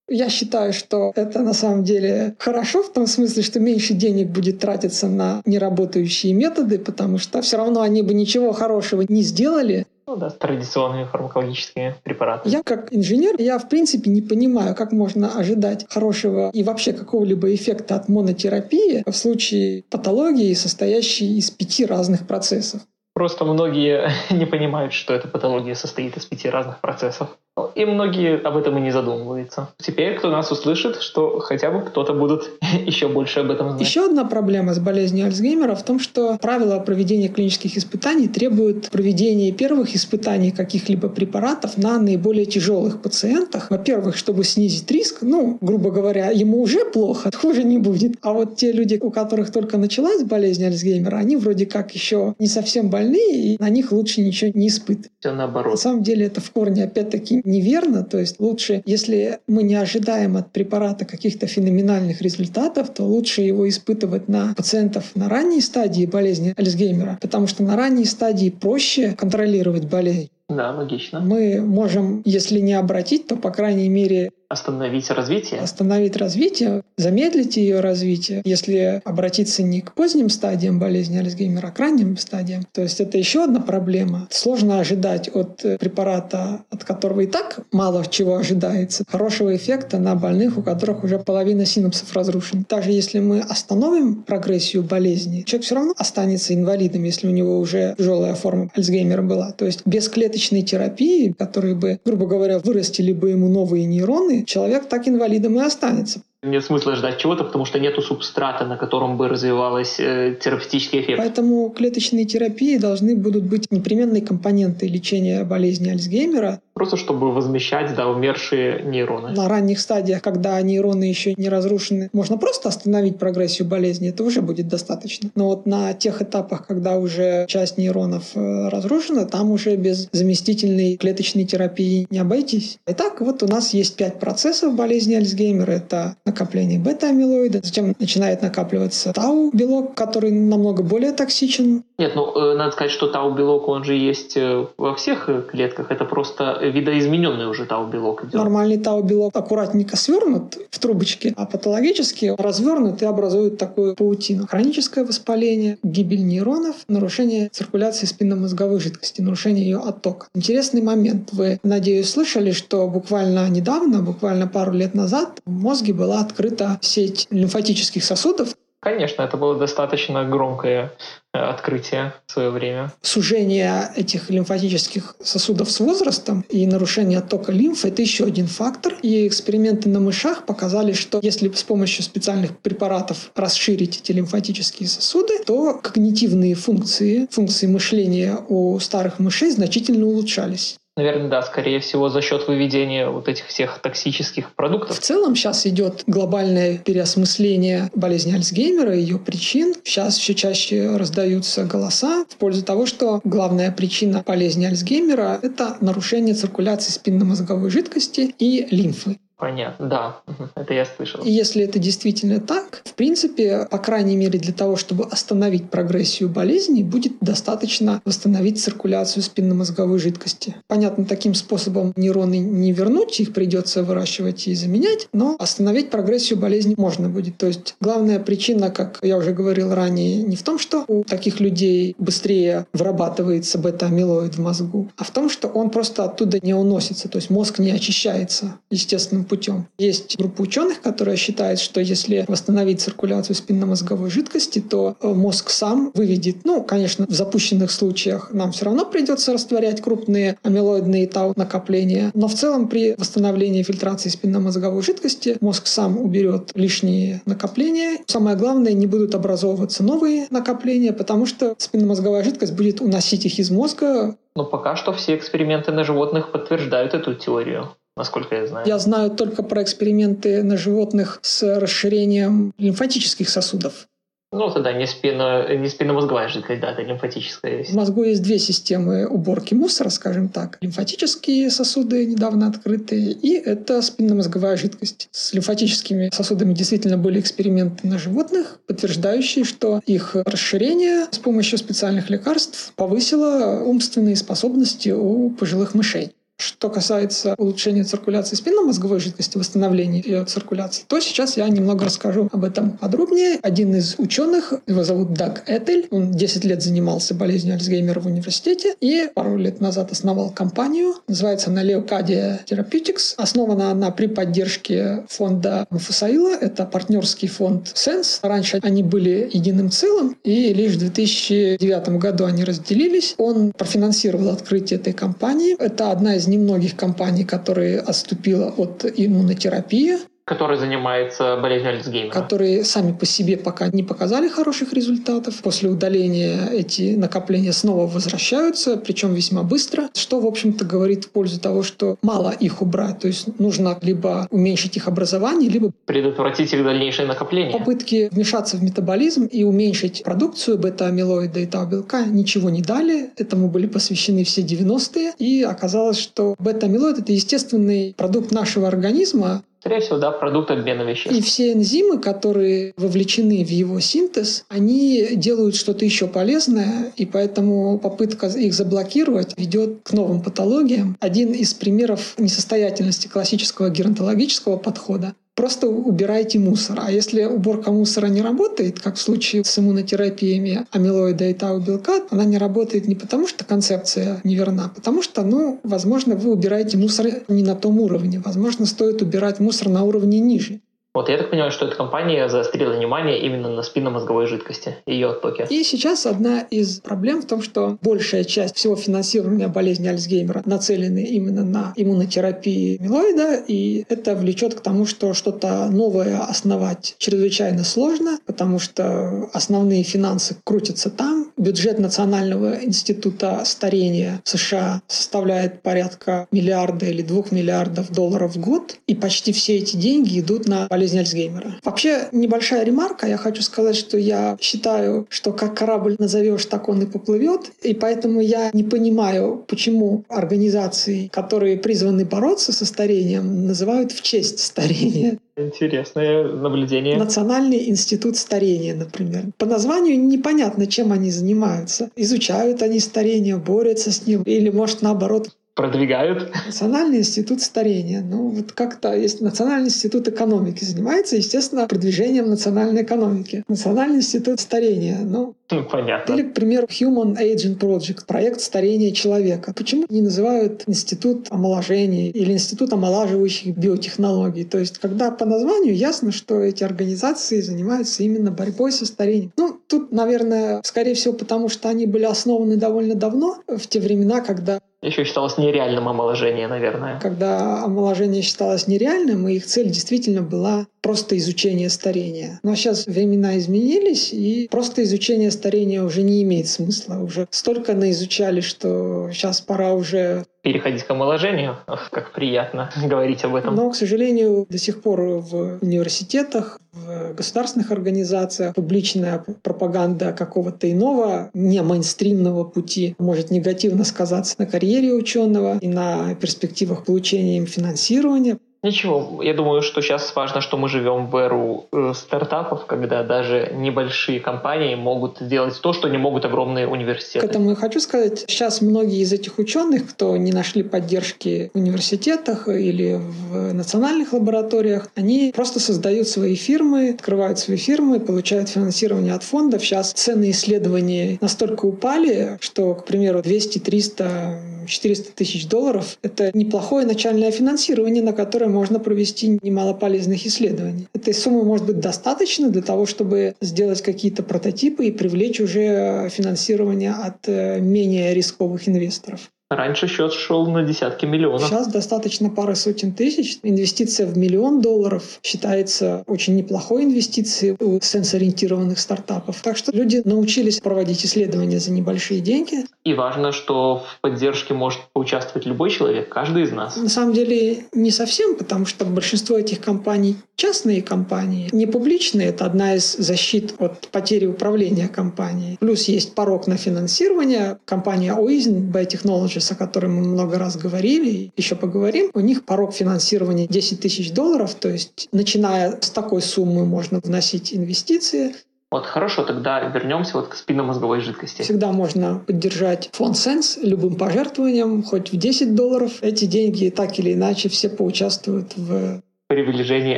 Я считаю, что это на самом деле хорошо в том смысле, что меньше денег будет тратиться на неработающие методы, потому что все равно они бы ничего хорошего не сделали. Ну да, с традиционными фармакологическими препаратами. Я как инженер, я в принципе не понимаю, как можно ожидать хорошего и вообще какого-либо эффекта от монотерапии в случае патологии, состоящей из пяти разных процессов. Просто многие не понимают, что эта патология состоит из пяти разных процессов. И многие об этом и не задумываются. Теперь, кто нас услышит, что хотя бы кто-то будет еще больше об этом знать. Еще одна проблема с болезнью Альцгеймера в том, что правила проведения клинических испытаний требуют проведения первых испытаний каких-либо препаратов на наиболее тяжелых пациентах. Во-первых, чтобы снизить риск, ну, грубо говоря, ему уже плохо, хуже не будет. А вот те люди, у которых только началась болезнь Альцгеймера, они вроде как еще не совсем больные, и на них лучше ничего не испытывать. Все наоборот. На самом деле это в корне опять-таки неверно. То есть лучше, если мы не ожидаем от препарата каких-то феноменальных результатов, то лучше его испытывать на пациентов на ранней стадии болезни Альцгеймера, потому что на ранней стадии проще контролировать болезнь. Да, логично. Мы можем, если не обратить, то, по крайней мере, остановить развитие? Остановить развитие, замедлить ее развитие, если обратиться не к поздним стадиям болезни Альцгеймера, а к ранним стадиям. То есть это еще одна проблема. Сложно ожидать от препарата, от которого и так мало чего ожидается, хорошего эффекта на больных, у которых уже половина синапсов разрушена. Даже если мы остановим прогрессию болезни, человек все равно останется инвалидом, если у него уже тяжелая форма Альцгеймера была. То есть без клеточной терапии, которые бы, грубо говоря, вырастили бы ему новые нейроны, человек так инвалидом и останется. Нет смысла ждать чего-то, потому что нету субстрата, на котором бы развивалась э, терапевтический эффект. Поэтому клеточные терапии должны будут быть непременной компонентой лечения болезни Альцгеймера. Просто чтобы возмещать да, умершие нейроны. На ранних стадиях, когда нейроны еще не разрушены, можно просто остановить прогрессию болезни, это уже будет достаточно. Но вот на тех этапах, когда уже часть нейронов э, разрушена, там уже без заместительной клеточной терапии не обойтись. Итак, вот у нас есть пять процессов болезни Альцгеймера. Это накопление бета-амилоида, затем начинает накапливаться тау-белок, который намного более токсичен. Нет, ну, э, надо сказать, что тау-белок, он же есть э, во всех клетках. Это просто видоизмененный уже тау-белок идет. Нормальный тау-белок аккуратненько свернут в трубочке, а патологически развернут и образуют такую паутину. Хроническое воспаление, гибель нейронов, нарушение циркуляции спинномозговой жидкости, нарушение ее оттока. Интересный момент. Вы, надеюсь, слышали, что буквально недавно, буквально пару лет назад в мозге была открыта сеть лимфатических сосудов, Конечно, это было достаточно громкое э, открытие в свое время. Сужение этих лимфатических сосудов с возрастом и нарушение оттока лимфы – это еще один фактор. И эксперименты на мышах показали, что если с помощью специальных препаратов расширить эти лимфатические сосуды, то когнитивные функции, функции мышления у старых мышей значительно улучшались. Наверное, да, скорее всего, за счет выведения вот этих всех токсических продуктов. В целом сейчас идет глобальное переосмысление болезни Альцгеймера и ее причин. Сейчас все чаще раздаются голоса в пользу того, что главная причина болезни Альцгеймера – это нарушение циркуляции спинномозговой жидкости и лимфы. Понятно, да, это я слышал. И если это действительно так, в принципе, по крайней мере для того, чтобы остановить прогрессию болезни, будет достаточно восстановить циркуляцию спинномозговой жидкости. Понятно, таким способом нейроны не вернуть, их придется выращивать и заменять, но остановить прогрессию болезни можно будет. То есть главная причина, как я уже говорил ранее, не в том, что у таких людей быстрее вырабатывается бета-амилоид в мозгу, а в том, что он просто оттуда не уносится, то есть мозг не очищается естественным путем. Есть группа ученых, которая считает, что если восстановить циркуляцию спинномозговой жидкости, то э, мозг сам выведет, ну, конечно, в запущенных случаях нам все равно придется растворять крупные амилоидные тау накопления, но в целом при восстановлении фильтрации спинномозговой жидкости мозг сам уберет лишние накопления. Самое главное, не будут образовываться новые накопления, потому что спинномозговая жидкость будет уносить их из мозга. Но пока что все эксперименты на животных подтверждают эту теорию насколько я знаю. Я знаю только про эксперименты на животных с расширением лимфатических сосудов. Ну, тогда не, спина, не спинномозговая жидкость, да, это лимфатическая. В мозгу есть две системы уборки мусора, скажем так. Лимфатические сосуды недавно открытые, и это спинномозговая жидкость. С лимфатическими сосудами действительно были эксперименты на животных, подтверждающие, что их расширение с помощью специальных лекарств повысило умственные способности у пожилых мышей. Что касается улучшения циркуляции спинномозговой жидкости, восстановления ее циркуляции, то сейчас я немного расскажу об этом подробнее. Один из ученых, его зовут Даг Этель, он 10 лет занимался болезнью Альцгеймера в университете и пару лет назад основал компанию, называется она Leocadia Therapeutics. Основана она при поддержке фонда Мафусаила, это партнерский фонд Sense. Раньше они были единым целым, и лишь в 2009 году они разделились. Он профинансировал открытие этой компании. Это одна из немногих компаний, которые отступила от иммунотерапии который занимается болезнью Альцгеймера. Которые сами по себе пока не показали хороших результатов. После удаления эти накопления снова возвращаются, причем весьма быстро, что, в общем-то, говорит в пользу того, что мало их убрать. То есть нужно либо уменьшить их образование, либо предотвратить их дальнейшее накопление. Попытки вмешаться в метаболизм и уменьшить продукцию бета-амилоида и тау-белка ничего не дали. Этому были посвящены все 90-е. И оказалось, что бета-амилоид — это естественный продукт нашего организма, Скорее всего, да, продукт обмена веществ. И все энзимы, которые вовлечены в его синтез, они делают что-то еще полезное, и поэтому попытка их заблокировать ведет к новым патологиям. Один из примеров несостоятельности классического геронтологического подхода Просто убирайте мусор. А если уборка мусора не работает, как в случае с иммунотерапиями амилоида и тау-белка, она не работает не потому, что концепция неверна, а потому что, ну, возможно, вы убираете мусор не на том уровне. Возможно, стоит убирать мусор на уровне ниже. Вот я так понимаю, что эта компания заострила внимание именно на спинномозговой жидкости, ее оттоке. И сейчас одна из проблем в том, что большая часть всего финансирования болезни Альцгеймера нацелены именно на иммунотерапии милоида, и это влечет к тому, что что-то новое основать чрезвычайно сложно, потому что основные финансы крутятся там. Бюджет Национального института старения США составляет порядка миллиарда или двух миллиардов долларов в год, и почти все эти деньги идут на болезнь болезнь Альцгеймера. Вообще, небольшая ремарка. Я хочу сказать, что я считаю, что как корабль назовешь, так он и поплывет. И поэтому я не понимаю, почему организации, которые призваны бороться со старением, называют в честь старения. Интересное наблюдение. Национальный институт старения, например. По названию непонятно, чем они занимаются. Изучают они старение, борются с ним, или, может, наоборот, продвигают. Национальный институт старения. Ну, вот как-то есть Национальный институт экономики занимается, естественно, продвижением национальной экономики. Национальный институт старения. Ну, ну, понятно. Или, к примеру, Human Aging Project, проект старения человека. Почему не называют институт омоложения или институт омолаживающих биотехнологий? То есть, когда по названию ясно, что эти организации занимаются именно борьбой со старением. Ну, тут, наверное, скорее всего, потому что они были основаны довольно давно, в те времена, когда еще считалось нереальным омоложение, наверное. Когда омоложение считалось нереальным, и их цель действительно была просто изучение старения. Но сейчас времена изменились, и просто изучение старения уже не имеет смысла. Уже столько наизучали, что сейчас пора уже переходить к омоложению. Ох, как приятно говорить об этом. Но, к сожалению, до сих пор в университетах, в государственных организациях публичная пропаганда какого-то иного, не мейнстримного пути может негативно сказаться на карьере ученого и на перспективах получения им финансирования. Ничего, я думаю, что сейчас важно, что мы живем в эру э, стартапов, когда даже небольшие компании могут сделать то, что не могут огромные университеты. К этому я хочу сказать, сейчас многие из этих ученых, кто не нашли поддержки в университетах или в национальных лабораториях, они просто создают свои фирмы, открывают свои фирмы, получают финансирование от фондов. Сейчас цены исследований настолько упали, что, к примеру, 200, 300, 400 тысяч долларов — это неплохое начальное финансирование, на которое можно провести немало полезных исследований. Этой суммы может быть достаточно для того, чтобы сделать какие-то прототипы и привлечь уже финансирование от э, менее рисковых инвесторов. Раньше счет шел на десятки миллионов. Сейчас достаточно пары сотен тысяч. Инвестиция в миллион долларов считается очень неплохой инвестицией у сенсориентированных стартапов. Так что люди научились проводить исследования за небольшие деньги. И важно, что в поддержке может поучаствовать любой человек, каждый из нас. На самом деле не совсем, потому что большинство этих компаний частные компании, не публичные. Это одна из защит от потери управления компанией. Плюс есть порог на финансирование. Компания Oisin Biotechnology Technologies, о которой мы много раз говорили, еще поговорим, у них порог финансирования 10 тысяч долларов, то есть начиная с такой суммы можно вносить инвестиции, вот хорошо, тогда вернемся вот к спинномозговой жидкости. Всегда можно поддержать фонд Sense любым пожертвованием, хоть в 10 долларов. Эти деньги так или иначе все поучаствуют в приближении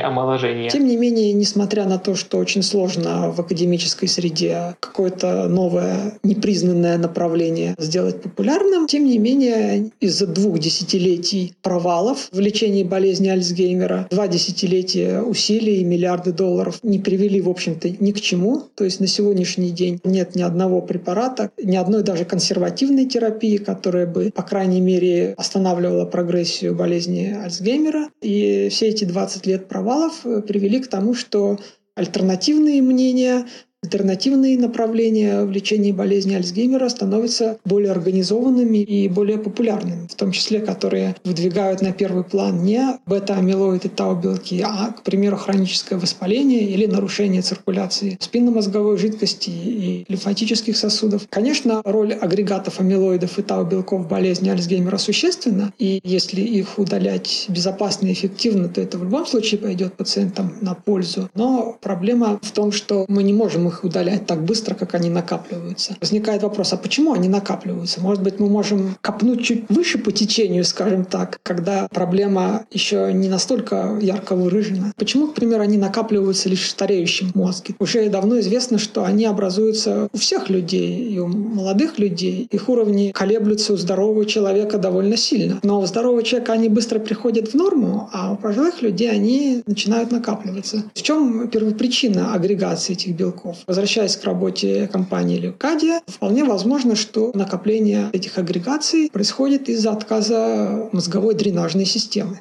омоложения. Тем не менее, несмотря на то, что очень сложно в академической среде какое-то новое непризнанное направление сделать популярным, тем не менее, из-за двух десятилетий провалов в лечении болезни Альцгеймера, два десятилетия усилий и миллиарды долларов не привели, в общем-то, ни к чему. То есть на сегодняшний день нет ни одного препарата, ни одной даже консервативной терапии, которая бы, по крайней мере, останавливала прогрессию болезни Альцгеймера. И все эти два 20 лет провалов э, привели к тому, что альтернативные мнения Альтернативные направления в лечении болезни Альцгеймера становятся более организованными и более популярными, в том числе которые выдвигают на первый план не бета-амилоид и тау-белки, а, к примеру, хроническое воспаление или нарушение циркуляции спинномозговой жидкости и лимфатических сосудов. Конечно, роль агрегатов амилоидов и тау-белков в болезни Альцгеймера существенна, и если их удалять безопасно и эффективно, то это в любом случае пойдет пациентам на пользу. Но проблема в том, что мы не можем их удалять так быстро, как они накапливаются. Возникает вопрос, а почему они накапливаются? Может быть, мы можем копнуть чуть выше по течению, скажем так, когда проблема еще не настолько ярко выражена. Почему, к примеру, они накапливаются лишь в стареющем мозге? Уже давно известно, что они образуются у всех людей, и у молодых людей. Их уровни колеблются у здорового человека довольно сильно. Но у здорового человека они быстро приходят в норму, а у пожилых людей они начинают накапливаться. В чем первопричина агрегации этих белков? Возвращаясь к работе компании Леукадия, вполне возможно, что накопление этих агрегаций происходит из-за отказа мозговой дренажной системы.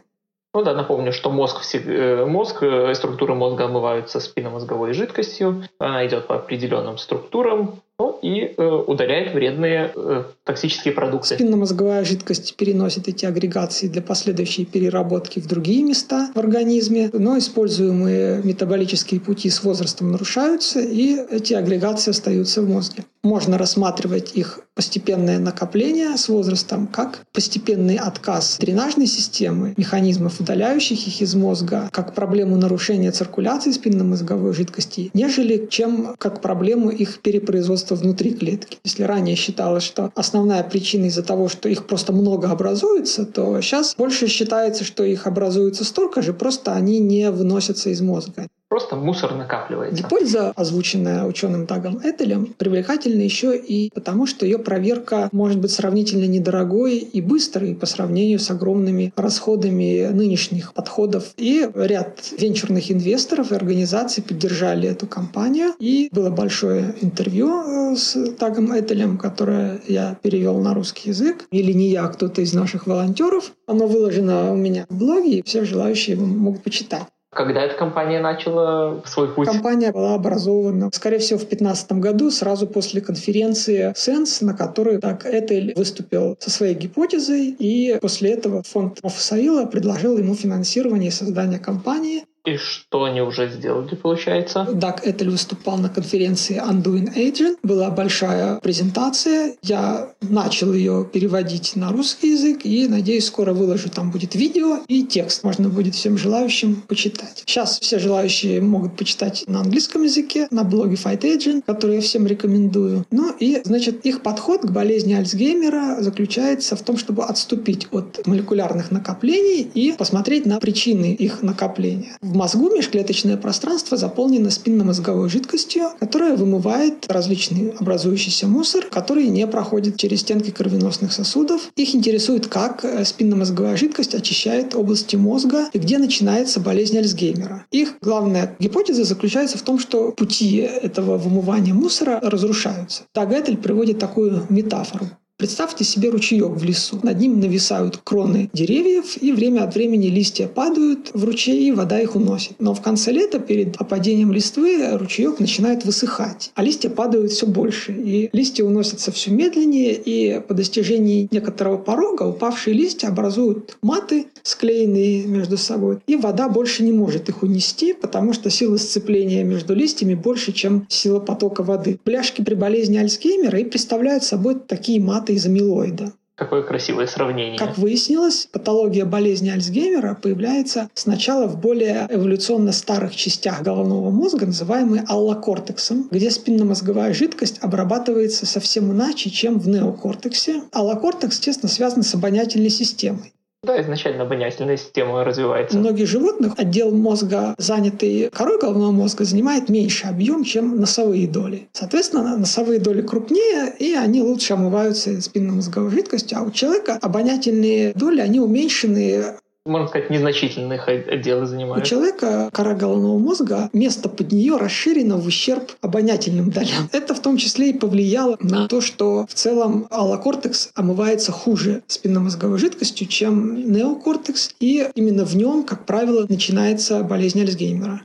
Ну да, напомню, что мозг, э, мозг э, структуры мозга омываются спинномозговой жидкостью. Она идет по определенным структурам, и э, удаляет вредные э, токсические продукты. Спинномозговая жидкость переносит эти агрегации для последующей переработки в другие места в организме, но используемые метаболические пути с возрастом нарушаются, и эти агрегации остаются в мозге. Можно рассматривать их постепенное накопление с возрастом как постепенный отказ дренажной системы, механизмов, удаляющих их из мозга, как проблему нарушения циркуляции спинномозговой жидкости, нежели чем как проблему их перепроизводства просто внутри клетки. Если ранее считалось, что основная причина из-за того, что их просто много образуется, то сейчас больше считается, что их образуется столько же, просто они не выносятся из мозга. Просто мусор накапливается. Гипотеза, озвученная ученым Тагом Этелем, привлекательна еще и потому, что ее проверка может быть сравнительно недорогой и быстрой по сравнению с огромными расходами нынешних подходов. И ряд венчурных инвесторов и организаций поддержали эту компанию. И было большое интервью э, с Тагом Этелем, которое я перевел на русский язык. Или не я, а кто-то из наших волонтеров. Оно выложено у меня в блоге, и все желающие могут почитать. Когда эта компания начала свой путь? Компания была образована, скорее всего, в 2015 году, сразу после конференции Sense, на которой так Этель выступил со своей гипотезой, и после этого фонд Мофасаила предложил ему финансирование и создание компании. И что они уже сделали, получается? Даг Этель выступал на конференции Undoing Agent. Была большая презентация. Я начал ее переводить на русский язык и, надеюсь, скоро выложу. Там будет видео и текст. Можно будет всем желающим почитать. Сейчас все желающие могут почитать на английском языке, на блоге Fight Agent, который я всем рекомендую. Ну и, значит, их подход к болезни Альцгеймера заключается в том, чтобы отступить от молекулярных накоплений и посмотреть на причины их накопления. В мозгу межклеточное пространство заполнено спинномозговой жидкостью, которая вымывает различный образующийся мусор, который не проходит через стенки кровеносных сосудов. Их интересует, как э, спинномозговая жидкость очищает области мозга и где начинается болезнь Альцгеймера. Их главная гипотеза заключается в том, что пути этого вымывания мусора разрушаются. Тагетель приводит такую метафору. Представьте себе ручеек в лесу. Над ним нависают кроны деревьев, и время от времени листья падают в ручей, и вода их уносит. Но в конце лета, перед опадением листвы, ручеек начинает высыхать, а листья падают все больше. И листья уносятся все медленнее, и по достижении некоторого порога упавшие листья образуют маты, склеенные между собой, и вода больше не может их унести, потому что сила сцепления между листьями больше, чем сила потока воды. Пляшки при болезни Альцгеймера и представляют собой такие маты из амилоида. Какое красивое сравнение. Как выяснилось, патология болезни Альцгеймера появляется сначала в более эволюционно старых частях головного мозга, называемой аллокортексом, где спинномозговая жидкость обрабатывается совсем иначе, чем в неокортексе. Аллокортекс тесно связан с обонятельной системой. Да, изначально обонятельная система развивается. У многих животных отдел мозга, занятый корой головного мозга, занимает меньше объем, чем носовые доли. Соответственно, носовые доли крупнее, и они лучше омываются спинномозговой жидкостью, а у человека обонятельные доли, они уменьшены можно сказать, незначительных отделы занимают. У человека кора головного мозга, место под нее расширено в ущерб обонятельным долям. Это в том числе и повлияло на то, что в целом аллокортекс омывается хуже спинномозговой жидкостью, чем неокортекс, и именно в нем, как правило, начинается болезнь Альцгеймера.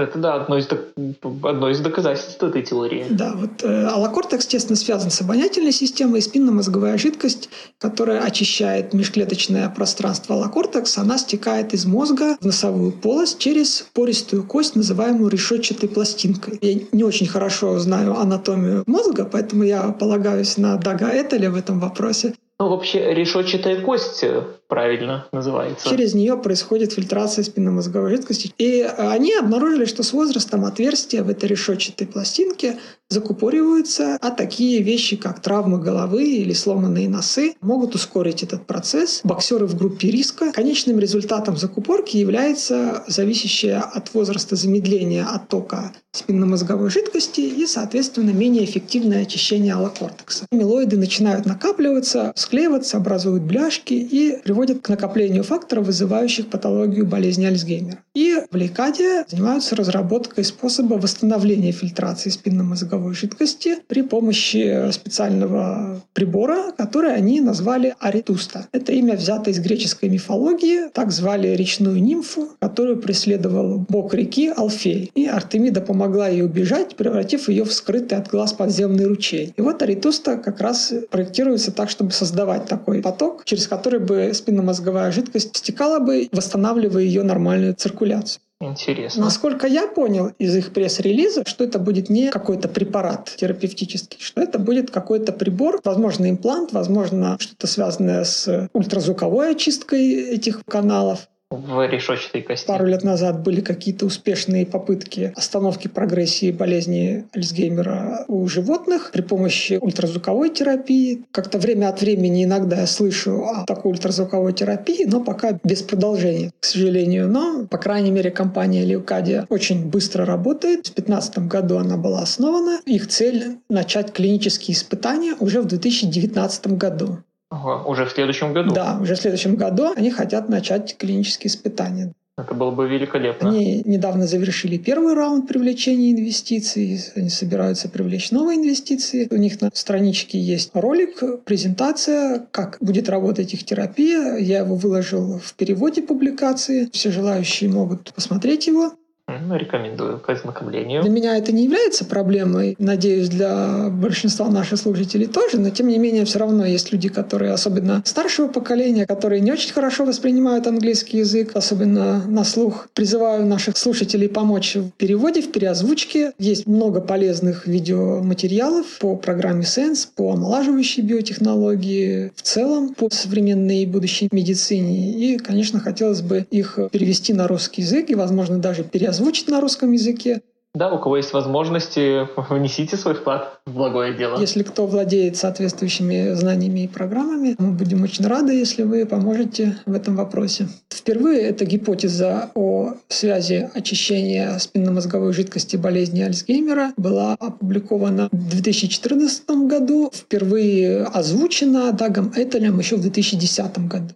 Это да, одно из, одно из доказательств этой теории. Да, вот э, аллокортекс тесно связан с обонятельной системой, и спинномозговая жидкость, которая очищает межклеточное пространство аллокортекс, она стекает из мозга в носовую полость через пористую кость, называемую решетчатой пластинкой. Я не очень хорошо знаю анатомию мозга, поэтому я полагаюсь на Дага Этеля в этом вопросе. Ну, вообще, решетчатая кость э, правильно называется. Через нее происходит фильтрация спинномозговой жидкости. И они обнаружили, что с возрастом отверстия в этой решетчатой пластинке закупориваются, а такие вещи, как травмы головы или сломанные носы, могут ускорить этот процесс. Боксеры в группе риска. Конечным результатом закупорки является зависящее от возраста замедление оттока спинномозговой жидкости и, соответственно, менее эффективное очищение аллокортекса. Амилоиды начинают накапливаться, склеиваться, образуют бляшки и приводят к накоплению факторов, вызывающих патологию болезни Альцгеймера. И в Лейкаде занимаются разработкой способа восстановления фильтрации спинномозговой жидкости при помощи специального прибора, который они назвали аритуста. Это имя взято из греческой мифологии. Так звали речную нимфу, которую преследовал бог реки Алфей. И Артемида помогла ей убежать, превратив ее в скрытый от глаз подземный ручей. И вот аритуста как раз проектируется так, чтобы создавать такой поток, через который бы спинномозговая жидкость стекала бы, восстанавливая ее нормальную циркуляцию. Интересно. Насколько я понял из их пресс-релиза, что это будет не какой-то препарат терапевтический, что это будет какой-то прибор, возможно, имплант, возможно, что-то связанное с ультразвуковой очисткой этих каналов в решетчатой кости. Пару лет назад были какие-то успешные попытки остановки прогрессии болезни Альцгеймера у животных при помощи ультразвуковой терапии. Как-то время от времени иногда я слышу о такой ультразвуковой терапии, но пока без продолжения, к сожалению. Но, по крайней мере, компания Леукадия очень быстро работает. В 2015 году она была основана. Их цель — начать клинические испытания уже в 2019 году. Ага, уже в следующем году? Да, уже в следующем году они хотят начать клинические испытания. Это было бы великолепно. Они недавно завершили первый раунд привлечения инвестиций. Они собираются привлечь новые инвестиции. У них на страничке есть ролик, презентация, как будет работать их терапия. Я его выложил в переводе публикации. Все желающие могут посмотреть его. Ну, рекомендую к ознакомлению. Для меня это не является проблемой. Надеюсь, для большинства наших слушателей тоже. Но, тем не менее, все равно есть люди, которые, особенно старшего поколения, которые не очень хорошо воспринимают английский язык, особенно на слух. Призываю наших слушателей помочь в переводе, в переозвучке. Есть много полезных видеоматериалов по программе Sense, по омолаживающей биотехнологии, в целом по современной и будущей медицине. И, конечно, хотелось бы их перевести на русский язык и, возможно, даже переозвучить на русском языке. Да, у кого есть возможности, внесите свой вклад в благое дело. Если кто владеет соответствующими знаниями и программами, мы будем очень рады, если вы поможете в этом вопросе. Впервые эта гипотеза о связи очищения спинномозговой жидкости болезни Альцгеймера была опубликована в 2014 году, впервые озвучена Дагом Этелем еще в 2010 году.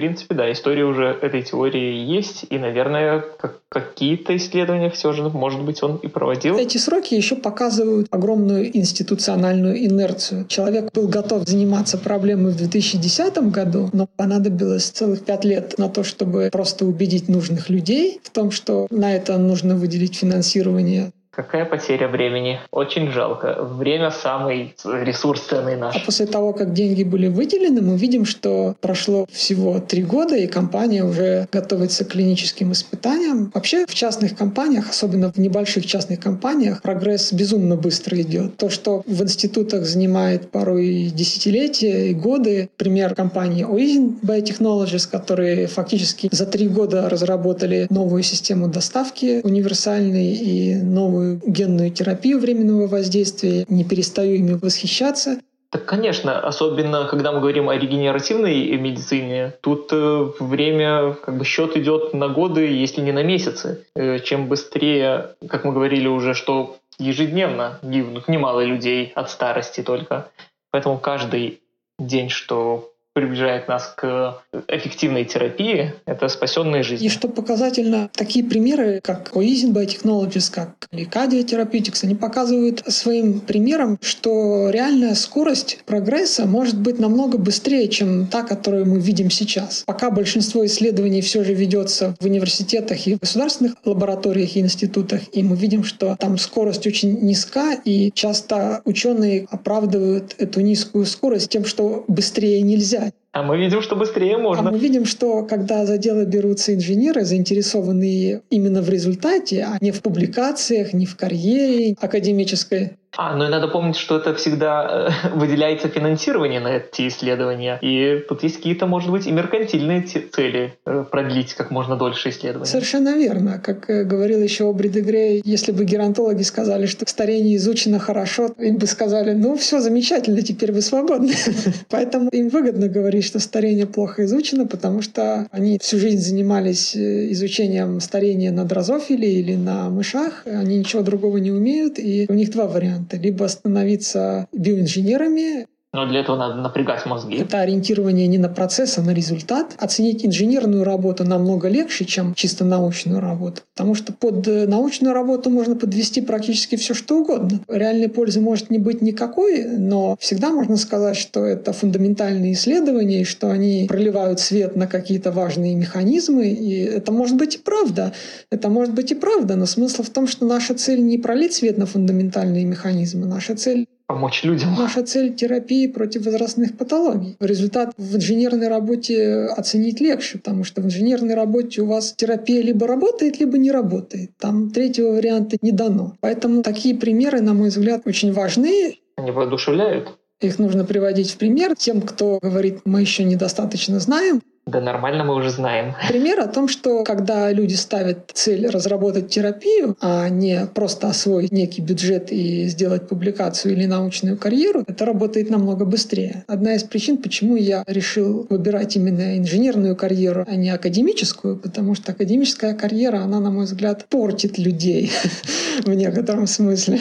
Принципе, да, история уже этой теории есть, и, наверное, как какие-то исследования все же, может быть, он и проводил. Эти сроки еще показывают огромную институциональную инерцию. Человек был готов заниматься проблемой в 2010 году, но понадобилось целых пять лет на то, чтобы просто убедить нужных людей в том, что на это нужно выделить финансирование. Какая потеря времени. Очень жалко. Время самый ресурс ценный наш. А после того, как деньги были выделены, мы видим, что прошло всего три года, и компания уже готовится к клиническим испытаниям. Вообще в частных компаниях, особенно в небольших частных компаниях, прогресс безумно быстро идет. То, что в институтах занимает порой десятилетия и годы, пример компании Oisin Biotechnologies, которые фактически за три года разработали новую систему доставки универсальной и новую новую генную терапию временного воздействия, не перестаю ими восхищаться. Так, конечно, особенно когда мы говорим о регенеративной медицине, тут э, время, как бы счет идет на годы, если не на месяцы. Э, чем быстрее, как мы говорили уже, что ежедневно гибнут немало людей от старости только. Поэтому каждый день, что приближает нас к эффективной терапии, это спасенные жизни. И что показательно, такие примеры, как Oisin Biotechnologies, как Licadia Therapeutics, они показывают своим примером, что реальная скорость прогресса может быть намного быстрее, чем та, которую мы видим сейчас. Пока большинство исследований все же ведется в университетах и государственных лабораториях и институтах, и мы видим, что там скорость очень низка, и часто ученые оправдывают эту низкую скорость тем, что быстрее нельзя. А мы видим, что быстрее можно. А мы видим, что когда за дело берутся инженеры, заинтересованные именно в результате, а не в публикациях, не в карьере академической, а, ну и надо помнить, что это всегда э, выделяется финансирование на эти исследования. И тут есть какие-то, может быть, и меркантильные цели э, продлить как можно дольше исследования. Совершенно верно. Как э, говорил еще Обри де Грей, если бы геронтологи сказали, что старение изучено хорошо, им бы сказали, ну все замечательно, теперь вы свободны. Поэтому им выгодно говорить, что старение плохо изучено, потому что они всю жизнь занимались изучением старения на дрозофиле или на мышах, они ничего другого не умеют, и у них два варианта варианты. Либо становиться биоинженерами, но для этого надо напрягать мозги. Это ориентирование не на процесс, а на результат. Оценить инженерную работу намного легче, чем чисто научную работу. Потому что под э, научную работу можно подвести практически все, что угодно. Реальной пользы может не быть никакой, но всегда можно сказать, что это фундаментальные исследования, и что они проливают свет на какие-то важные механизмы. И это может быть и правда. Это может быть и правда, но смысл в том, что наша цель не пролить свет на фундаментальные механизмы. Наша цель помочь людям. Наша цель — терапии против возрастных патологий. Результат в инженерной работе оценить легче, потому что в инженерной работе у вас терапия либо работает, либо не работает. Там третьего варианта не дано. Поэтому такие примеры, на мой взгляд, очень важны. Они воодушевляют. Их нужно приводить в пример тем, кто говорит, мы еще недостаточно знаем. Да нормально, мы уже знаем. Пример о том, что когда люди ставят цель разработать терапию, а не просто освоить некий бюджет и сделать публикацию или научную карьеру, это работает намного быстрее. Одна из причин, почему я решил выбирать именно инженерную карьеру, а не академическую, потому что академическая карьера, она, на мой взгляд, портит людей в некотором смысле.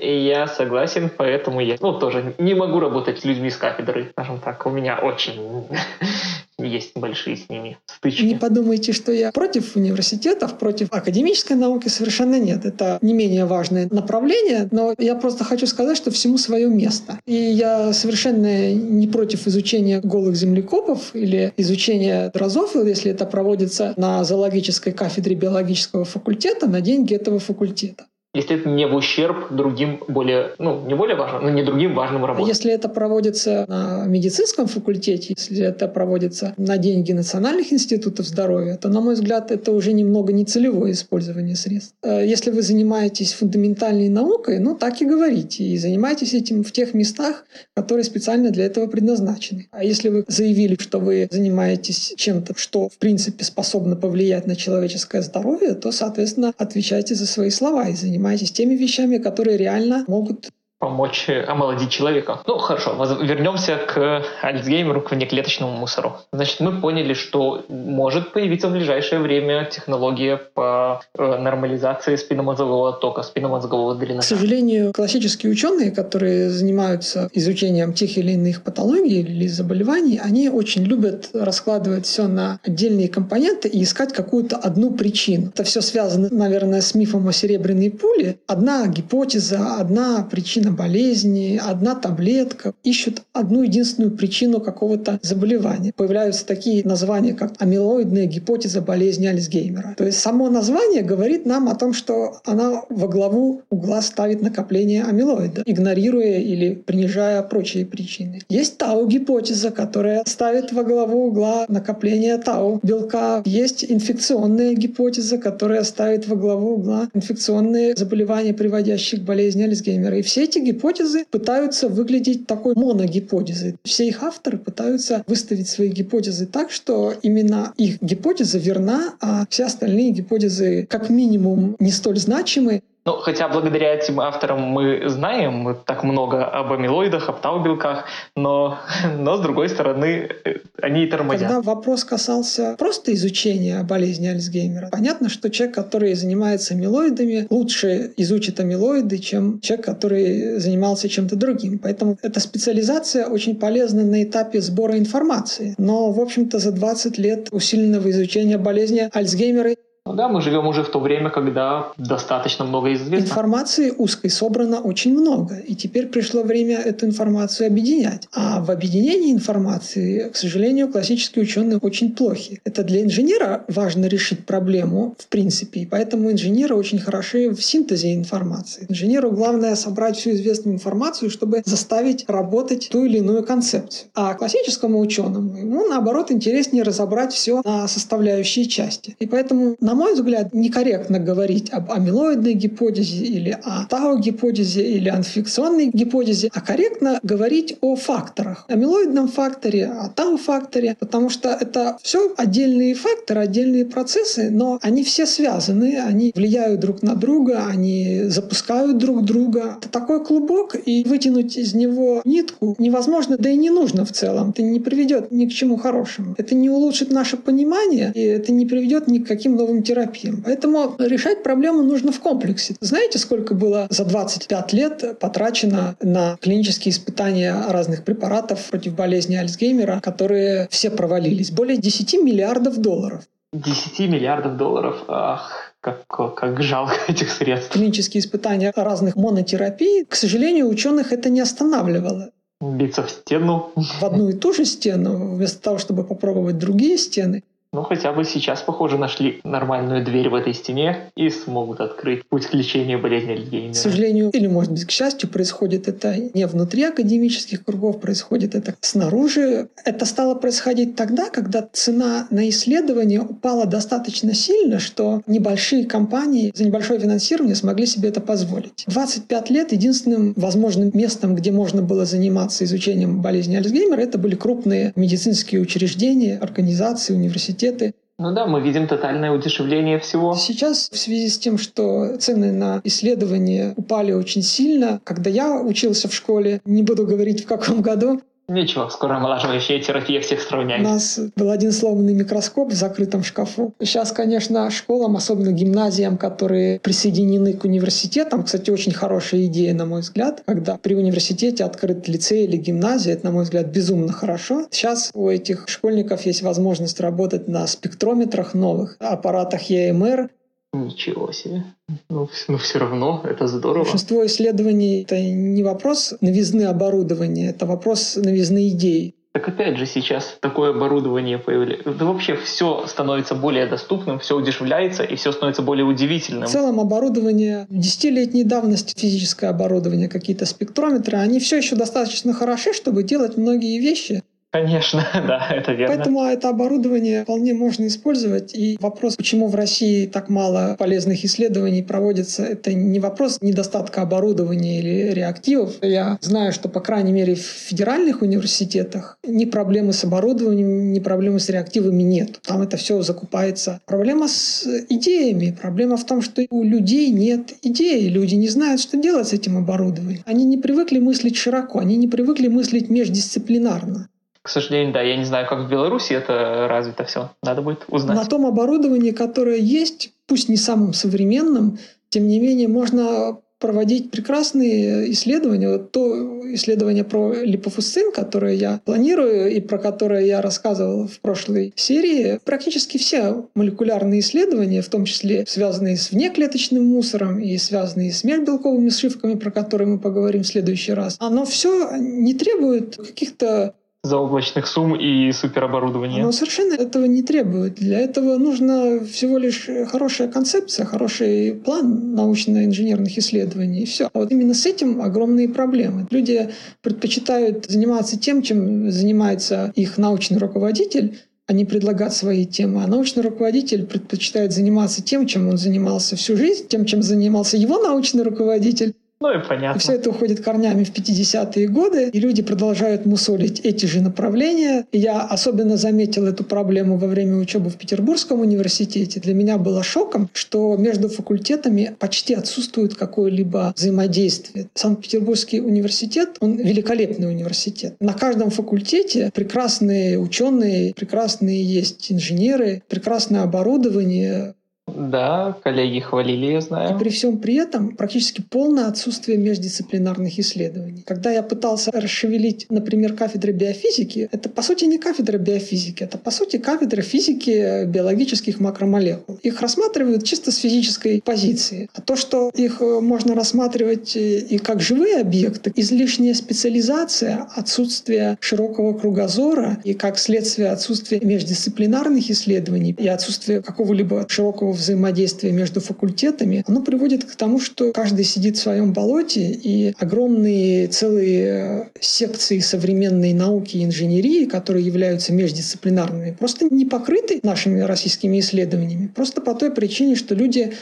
Я согласен, поэтому я ну, тоже не могу работать с людьми с кафедры, скажем так. У меня очень есть большие с ними стычки. Не подумайте, что я против университетов, против академической науки совершенно нет. Это не менее важное направление, но я просто хочу сказать, что всему свое место. И я совершенно не против изучения голых землекопов или изучения дрозофил, если это проводится на зоологической кафедре биологического факультета на деньги этого факультета если это не в ущерб другим более, ну, не более важным, но не другим важным работам. Если это проводится на медицинском факультете, если это проводится на деньги национальных институтов здоровья, то, на мой взгляд, это уже немного нецелевое использование средств. Э, если вы занимаетесь фундаментальной наукой, ну, так и говорите, и занимайтесь этим в тех местах, которые специально для этого предназначены. А если вы заявили, что вы занимаетесь чем-то, что, в принципе, способно повлиять на человеческое здоровье, то, соответственно, отвечайте за свои слова и занимайтесь занимаетесь теми вещами, которые реально могут помочь омолодить человека. Ну, хорошо, вернемся к Альцгеймеру, к внеклеточному мусору. Значит, мы поняли, что может появиться в ближайшее время технология по э, нормализации спинномозгового тока, спинномозгового дренажа. К сожалению, классические ученые, которые занимаются изучением тех или иных патологий или заболеваний, они очень любят раскладывать все на отдельные компоненты и искать какую-то одну причину. Это все связано, наверное, с мифом о серебряной пуле. Одна гипотеза, одна причина причина болезни, одна таблетка. Ищут одну единственную причину какого-то заболевания. Появляются такие названия, как амилоидная гипотеза болезни Альцгеймера. То есть само название говорит нам о том, что она во главу угла ставит накопление амилоида, игнорируя или принижая прочие причины. Есть тау-гипотеза, которая ставит во главу угла накопление тау белка. Есть инфекционная гипотеза, которая ставит во главу угла инфекционные заболевания, приводящие к болезни Альцгеймера. И все эти эти гипотезы пытаются выглядеть такой моногипотезой. Все их авторы пытаются выставить свои гипотезы так, что именно их гипотеза верна, а все остальные гипотезы как минимум не столь значимы. Ну, хотя благодаря этим авторам мы знаем так много об амилоидах, об тау-белках, но, но с другой стороны, э, они и тормозят. Когда вопрос касался просто изучения болезни Альцгеймера, понятно, что человек, который занимается амилоидами, лучше изучит амилоиды, чем человек, который занимался чем-то другим. Поэтому эта специализация очень полезна на этапе сбора информации. Но, в общем-то, за 20 лет усиленного изучения болезни Альцгеймера ну да, мы живем уже в то время, когда достаточно много известно. Информации узкой собрано очень много, и теперь пришло время эту информацию объединять. А в объединении информации, к сожалению, классические ученые очень плохи. Это для инженера важно решить проблему, в принципе, и поэтому инженеры очень хороши в синтезе информации. Инженеру главное собрать всю известную информацию, чтобы заставить работать ту или иную концепцию. А классическому ученому ему, наоборот, интереснее разобрать все на составляющие части. И поэтому, на мой взгляд, некорректно говорить об амилоидной гипотезе или о тау-гипотезе или о инфекционной гипотезе, а корректно говорить о факторах. Амилоидном факторе, о тау-факторе, потому что это все отдельные факторы, отдельные процессы, но они все связаны, они влияют друг на друга, они запускают друг друга. Это такой клубок, и вытянуть из него нитку невозможно, да и не нужно в целом. Это не приведет ни к чему хорошему. Это не улучшит наше понимание, и это не приведет ни к каким новым терапиям. Поэтому решать проблему нужно в комплексе. Знаете, сколько было за 25 лет потрачено на клинические испытания разных препаратов против болезни Альцгеймера, которые все провалились? Более 10 миллиардов долларов. 10 миллиардов долларов. Ах, как, как жалко этих средств. Клинические испытания разных монотерапий, к сожалению, ученых это не останавливало биться в стену. В одну и ту же стену, вместо того, чтобы попробовать другие стены. Ну, хотя бы сейчас, похоже, нашли нормальную дверь в этой стене и смогут открыть путь к лечению болезни Альцгеймера. К сожалению, или, может быть, к счастью, происходит это не внутри академических кругов, происходит это снаружи. Это стало происходить тогда, когда цена на исследование упала достаточно сильно, что небольшие компании за небольшое финансирование смогли себе это позволить. 25 лет единственным возможным местом, где можно было заниматься изучением болезни Альцгеймера, это были крупные медицинские учреждения, организации, университеты, университеты. Ну да, мы видим тотальное удешевление всего. Сейчас в связи с тем, что цены на исследования упали очень сильно, когда я учился в школе, не буду говорить в каком году, Ничего, скоро омолаживающая терапия всех сравняет. У нас был один сломанный микроскоп в закрытом шкафу. Сейчас, конечно, школам, особенно гимназиям, которые присоединены к университетам, кстати, очень хорошая идея, на мой взгляд, когда при университете открыт лицей или гимназия, это, на мой взгляд, безумно хорошо. Сейчас у этих школьников есть возможность работать на спектрометрах новых, аппаратах EMR, Ничего себе. Ну, ну, все равно это здорово. Большинство исследований — это не вопрос новизны оборудования, это вопрос новизны идей. Так опять же сейчас такое оборудование появляется. Да вообще все становится более доступным, все удешевляется и все становится более удивительным. В целом оборудование десятилетней давности, физическое оборудование, какие-то спектрометры, они все еще достаточно хороши, чтобы делать многие вещи. Конечно, да, это верно. Поэтому это оборудование вполне можно использовать. И вопрос, почему в России так мало полезных исследований проводится, это не вопрос недостатка оборудования или реактивов. Я знаю, что, по крайней мере, в федеральных университетах ни проблемы с оборудованием, ни проблемы с реактивами нет. Там это все закупается. Проблема с идеями. Проблема в том, что у людей нет идей. Люди не знают, что делать с этим оборудованием. Они не привыкли мыслить широко, они не привыкли мыслить междисциплинарно. К сожалению, да, я не знаю, как в Беларуси это развито все. Надо будет узнать. На том оборудовании, которое есть, пусть не самым современным, тем не менее можно проводить прекрасные исследования. Вот то исследование про липофусцин, которое я планирую и про которое я рассказывал в прошлой серии, практически все молекулярные исследования, в том числе связанные с внеклеточным мусором и связанные с межбелковыми сшивками, про которые мы поговорим в следующий раз, оно все не требует каких-то заоблачных сумм и супероборудования. Но совершенно этого не требует. Для этого нужна всего лишь хорошая концепция, хороший план научно-инженерных исследований, и все. А вот именно с этим огромные проблемы. Люди предпочитают заниматься тем, чем занимается их научный руководитель, а не предлагать свои темы. А научный руководитель предпочитает заниматься тем, чем он занимался всю жизнь, тем, чем занимался его научный руководитель. Ну и понятно. Все это уходит корнями в 50-е годы, и люди продолжают мусолить эти же направления. Я особенно заметил эту проблему во время учебы в Петербургском университете. Для меня было шоком, что между факультетами почти отсутствует какое-либо взаимодействие. Санкт-Петербургский университет, он великолепный университет. На каждом факультете прекрасные ученые, прекрасные есть инженеры, прекрасное оборудование, да, коллеги хвалили, я знаю. И при всем при этом практически полное отсутствие междисциплинарных исследований. Когда я пытался расшевелить, например, кафедры биофизики, это по сути не кафедра биофизики, это по сути кафедра физики биологических макромолекул. Их рассматривают чисто с физической позиции. А то, что их э, можно рассматривать э, и как живые объекты, излишняя специализация, отсутствие широкого кругозора и как следствие отсутствия междисциплинарных исследований и отсутствие какого-либо широкого взаимодействие между факультетами, оно приводит к тому, что каждый сидит в своем болоте, и огромные целые секции современной науки и инженерии, которые являются междисциплинарными, просто не покрыты нашими российскими исследованиями. Просто по той причине, что люди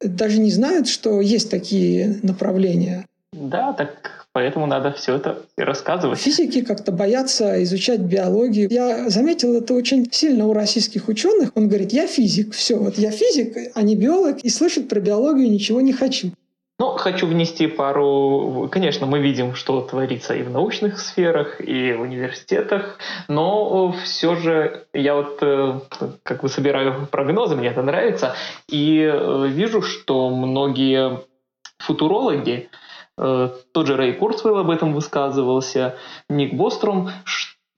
даже не знают, что есть такие направления. Да, так Поэтому надо все это рассказывать. Физики как-то боятся изучать биологию. Я заметил это очень сильно у российских ученых. Он говорит, я физик, все, вот я физик, а не биолог, и слышать про биологию ничего не хочу. Ну, хочу внести пару... Конечно, мы видим, что творится и в научных сферах, и в университетах, но все же я вот э, как бы собираю прогнозы, мне это нравится, и э, вижу, что многие футурологи, Э, тот же Рэй Курцвелл об этом высказывался, Ник Бостром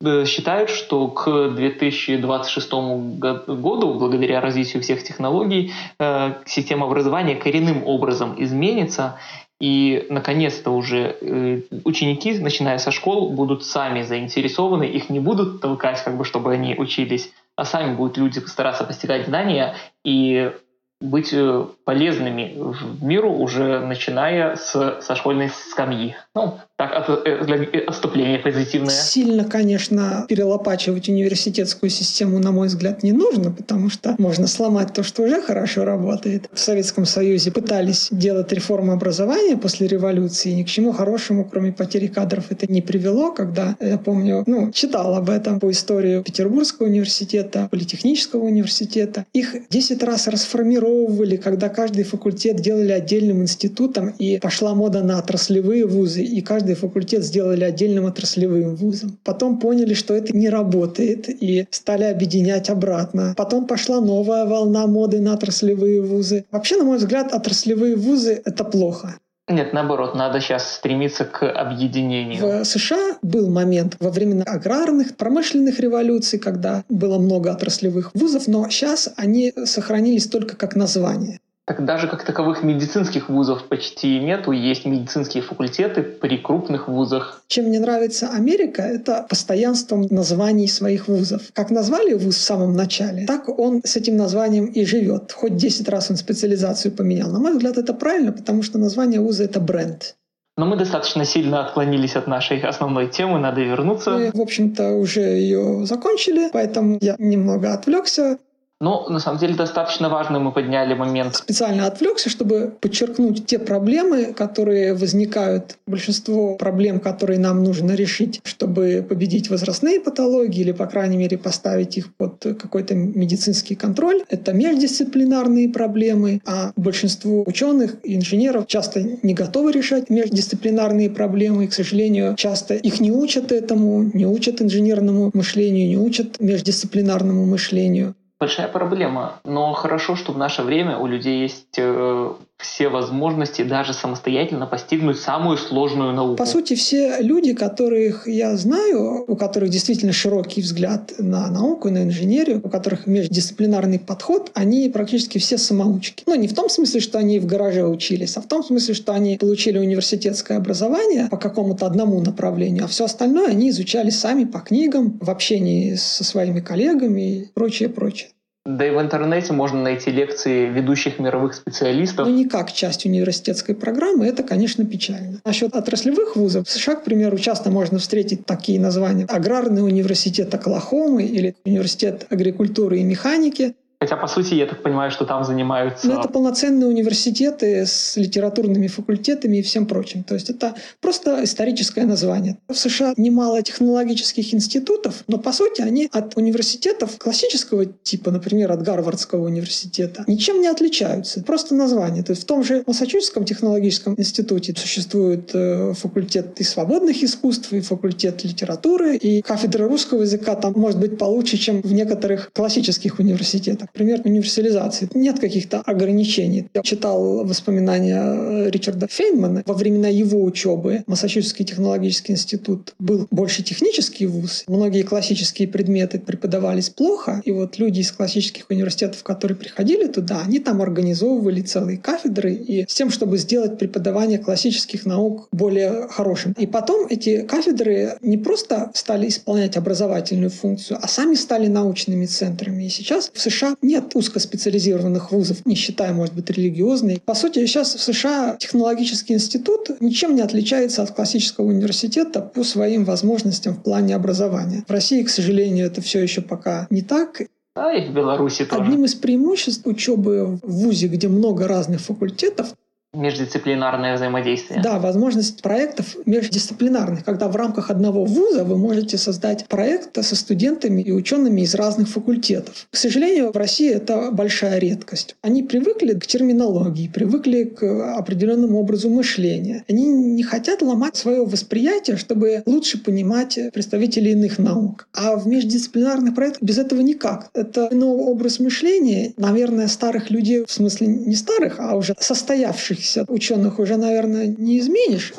э, считают, что к 2026 году, благодаря развитию всех технологий, э, система образования коренным образом изменится, и, наконец-то, уже ученики, начиная со школ, будут сами заинтересованы, их не будут толкать, как бы, чтобы они учились, а сами будут люди стараться постигать знания и быть э, полезными в миру уже начиная с, со школьной скамьи. Ну, так, от, э, для отступления позитивное. Сильно, конечно, перелопачивать университетскую систему, на мой взгляд, не нужно, потому что можно сломать то, что уже хорошо работает. В Советском Союзе пытались делать реформу образования после революции, ни к чему хорошему, кроме потери кадров, это не привело, когда, я помню, ну, читал об этом по истории Петербургского университета, Политехнического университета. Их 10 раз расформировали оцифровывали, когда каждый факультет делали отдельным институтом, и пошла мода на отраслевые вузы, и каждый факультет сделали отдельным отраслевым вузом. Потом поняли, что это не работает, и стали объединять обратно. Потом пошла новая волна моды на отраслевые вузы. Вообще, на мой взгляд, отраслевые вузы — это плохо. Нет, наоборот, надо сейчас стремиться к объединению. В США был момент во времена аграрных, промышленных революций, когда было много отраслевых вузов, но сейчас они сохранились только как название. Так даже как таковых медицинских вузов почти нету. Есть медицинские факультеты при крупных вузах. Чем мне нравится Америка, это постоянством названий своих вузов. Как назвали вуз в самом начале, так он с этим названием и живет. Хоть 10 раз он специализацию поменял. На мой взгляд, это правильно, потому что название вуза — это бренд. Но мы достаточно сильно отклонились от нашей основной темы, надо вернуться. Мы, в общем-то, уже ее закончили, поэтому я немного отвлекся. Но на самом деле достаточно важно мы подняли момент. Специально отвлекся, чтобы подчеркнуть те проблемы, которые возникают. Большинство проблем, которые нам нужно решить, чтобы победить возрастные патологии или, по крайней мере, поставить их под какой-то медицинский контроль, это междисциплинарные проблемы, а большинство ученых и инженеров часто не готовы решать междисциплинарные проблемы, и, к сожалению, часто их не учат этому, не учат инженерному мышлению, не учат междисциплинарному мышлению большая проблема. Но хорошо, что в наше время у людей есть э, все возможности даже самостоятельно постигнуть самую сложную науку. По сути, все люди, которых я знаю, у которых действительно широкий взгляд на науку, на инженерию, у которых междисциплинарный подход, они практически все самоучки. Ну, не в том смысле, что они в гараже учились, а в том смысле, что они получили университетское образование по какому-то одному направлению, а все остальное они изучали сами по книгам, в общении со своими коллегами и прочее, прочее. Да и в интернете можно найти лекции ведущих мировых специалистов. Но не как часть университетской программы, это, конечно, печально. Насчет отраслевых вузов, в США, к примеру, часто можно встретить такие названия. Аграрный университет Оклахомы или университет агрикультуры и механики. Хотя, по сути, я так понимаю, что там занимаются... Ну, это полноценные университеты с литературными факультетами и всем прочим. То есть это просто историческое название. В США немало технологических институтов, но, по сути, они от университетов классического типа, например, от Гарвардского университета, ничем не отличаются. Просто название. То есть в том же Массачусетском технологическом институте существует э, факультет и свободных искусств, и факультет литературы, и кафедра русского языка там может быть получше, чем в некоторых классических университетах например, универсализации. Нет каких-то ограничений. Я читал воспоминания э, Ричарда Фейнмана. Во времена его учебы Массачусетский технологический институт был больше технический вуз. Многие классические предметы преподавались плохо. И вот люди из классических университетов, которые приходили туда, они там организовывали целые кафедры и с тем, чтобы сделать преподавание классических наук более хорошим. И потом эти кафедры не просто стали исполнять образовательную функцию, а сами стали научными центрами. И сейчас в США нет узкоспециализированных вузов, не считая, может быть, религиозные. По сути, сейчас в США технологический институт ничем не отличается от классического университета по своим возможностям в плане образования. В России, к сожалению, это все еще пока не так. А и в Беларуси тоже. Одним из преимуществ учебы в ВУЗе, где много разных факультетов, междисциплинарное взаимодействие. Да, возможность проектов междисциплинарных, когда в рамках одного вуза вы можете создать проект со студентами и учеными из разных факультетов. К сожалению, в России это большая редкость. Они привыкли к терминологии, привыкли к определенному образу мышления. Они не хотят ломать свое восприятие, чтобы лучше понимать представителей иных наук. А в междисциплинарных проектах без этого никак. Это новый образ мышления, наверное, старых людей, в смысле не старых, а уже состоявшихся выдающихся ученых уже, наверное, не изменишь.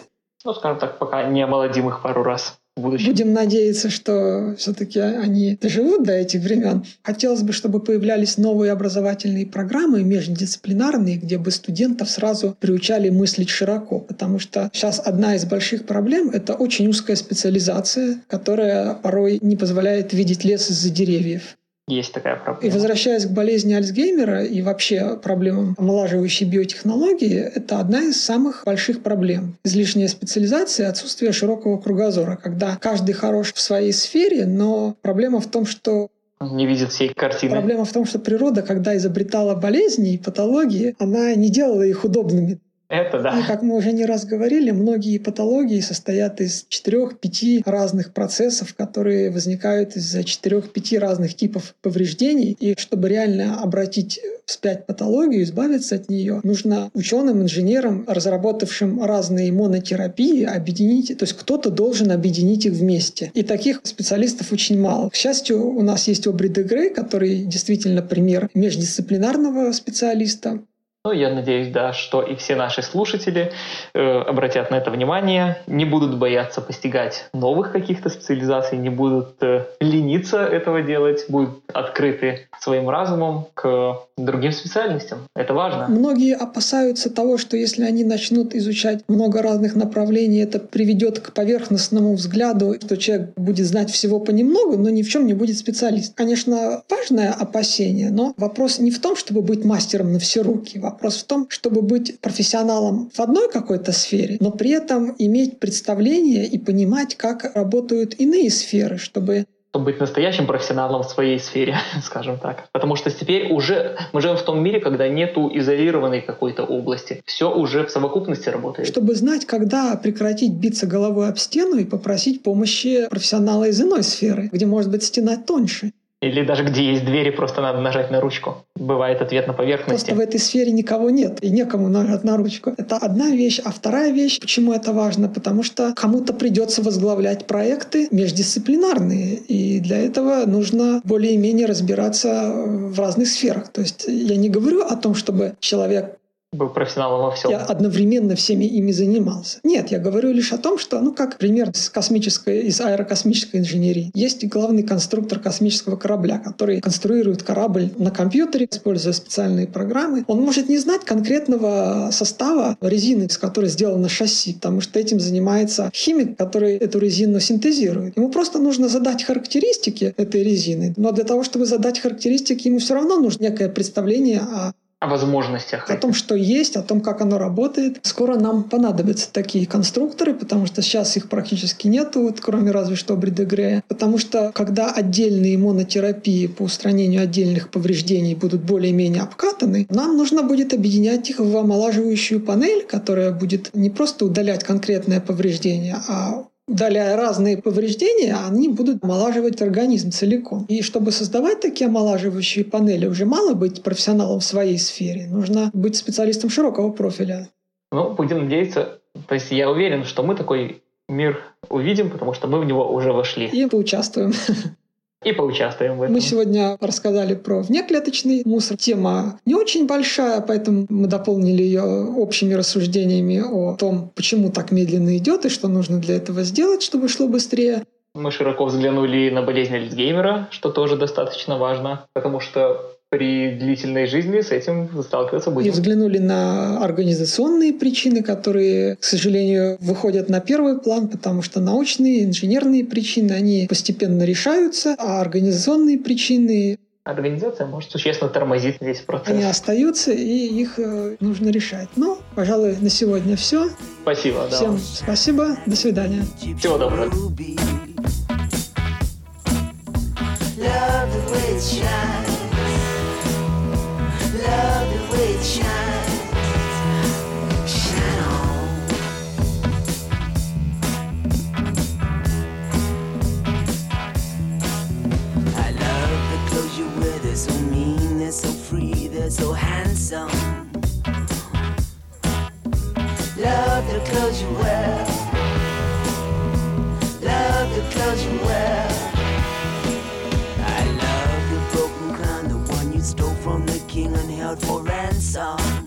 Ну, скажем так, пока не омолодим их пару раз. Будем надеяться, что все-таки они доживут до этих времен. Хотелось бы, чтобы появлялись новые образовательные программы междисциплинарные, где бы студентов сразу приучали мыслить широко. Потому что сейчас одна из больших проблем — это очень узкая специализация, которая порой не позволяет видеть лес из-за деревьев. Есть такая проблема. И возвращаясь к болезни Альцгеймера и вообще проблемам омолаживающей биотехнологии, это одна из самых больших проблем. Излишняя специализация и отсутствие широкого кругозора, когда каждый хорош в своей сфере, но проблема в том, что не видит всей картины. Проблема в том, что природа, когда изобретала болезни и патологии, она не делала их удобными. Это да. И, как мы уже не раз говорили, многие патологии состоят из четырех-пяти разных процессов, которые возникают из-за четырех-пяти разных типов повреждений. И чтобы реально обратить вспять патологию, избавиться от нее, нужно ученым, инженерам, разработавшим разные монотерапии, объединить, то есть кто-то должен объединить их вместе. И таких специалистов очень мало. К счастью, у нас есть Обри Дегрей, который действительно пример междисциплинарного специалиста. Ну, я надеюсь, да, что и все наши слушатели э, обратят на это внимание, не будут бояться постигать новых каких-то специализаций, не будут э, лениться этого делать, будут открыты своим разумом к другим специальностям. Это важно. Многие опасаются того, что если они начнут изучать много разных направлений, это приведет к поверхностному взгляду, что человек будет знать всего понемногу, но ни в чем не будет специалист. Конечно, важное опасение, но вопрос не в том, чтобы быть мастером на все руки. Вопрос в том, чтобы быть профессионалом в одной какой-то сфере, но при этом иметь представление и понимать, как работают иные сферы, чтобы чтобы быть настоящим профессионалом в своей сфере, скажем так. Потому что теперь уже мы живем в том мире, когда нету изолированной какой-то области. Все уже в совокупности работает. Чтобы знать, когда прекратить биться головой об стену и попросить помощи профессионала из иной сферы, где может быть стена тоньше. Или даже где есть двери, просто надо нажать на ручку. Бывает ответ на поверхности. Просто в этой сфере никого нет, и некому нажать на ручку. Это одна вещь. А вторая вещь, почему это важно? Потому что кому-то придется возглавлять проекты междисциплинарные. И для этого нужно более-менее разбираться в разных сферах. То есть я не говорю о том, чтобы человек был профессионалом во всем. Я одновременно всеми ими занимался. Нет, я говорю лишь о том, что, ну, как пример из космической, из аэрокосмической инженерии. Есть главный конструктор космического корабля, который конструирует корабль на компьютере, используя специальные программы. Он может не знать конкретного состава резины, из которой сделано шасси, потому что этим занимается химик, который эту резину синтезирует. Ему просто нужно задать характеристики этой резины, но для того, чтобы задать характеристики, ему все равно нужно некое представление о о возможностях. О том, что есть, о том, как оно работает. Скоро нам понадобятся такие конструкторы, потому что сейчас их практически нету, вот, кроме разве что Бридегрея. Потому что когда отдельные монотерапии по устранению отдельных повреждений будут более-менее обкатаны, нам нужно будет объединять их в омолаживающую панель, которая будет не просто удалять конкретное повреждение, а удаляя разные повреждения, они будут омолаживать организм целиком. И чтобы создавать такие омолаживающие панели, уже мало быть профессионалом в своей сфере. Нужно быть специалистом широкого профиля. Ну, будем надеяться. То есть я уверен, что мы такой мир увидим, потому что мы в него уже вошли. И поучаствуем. и поучаствуем в этом. Мы сегодня рассказали про внеклеточный мусор. Тема не очень большая, поэтому мы дополнили ее общими рассуждениями о том, почему так медленно идет и что нужно для этого сделать, чтобы шло быстрее. Мы широко взглянули на болезнь Альцгеймера, что тоже достаточно важно, потому что при длительной жизни с этим сталкиваться будем. И взглянули на организационные причины, которые, к сожалению, выходят на первый план, потому что научные, инженерные причины, они постепенно решаются, а организационные причины Организация может существенно тормозить здесь процесс. Они остаются, и их э, нужно решать. Ну, пожалуй, на сегодня все. Спасибо. Всем да. спасибо. До свидания. Всего доброго. so handsome. I love the clothes you wear. Love the clothes you wear. Held for ransom.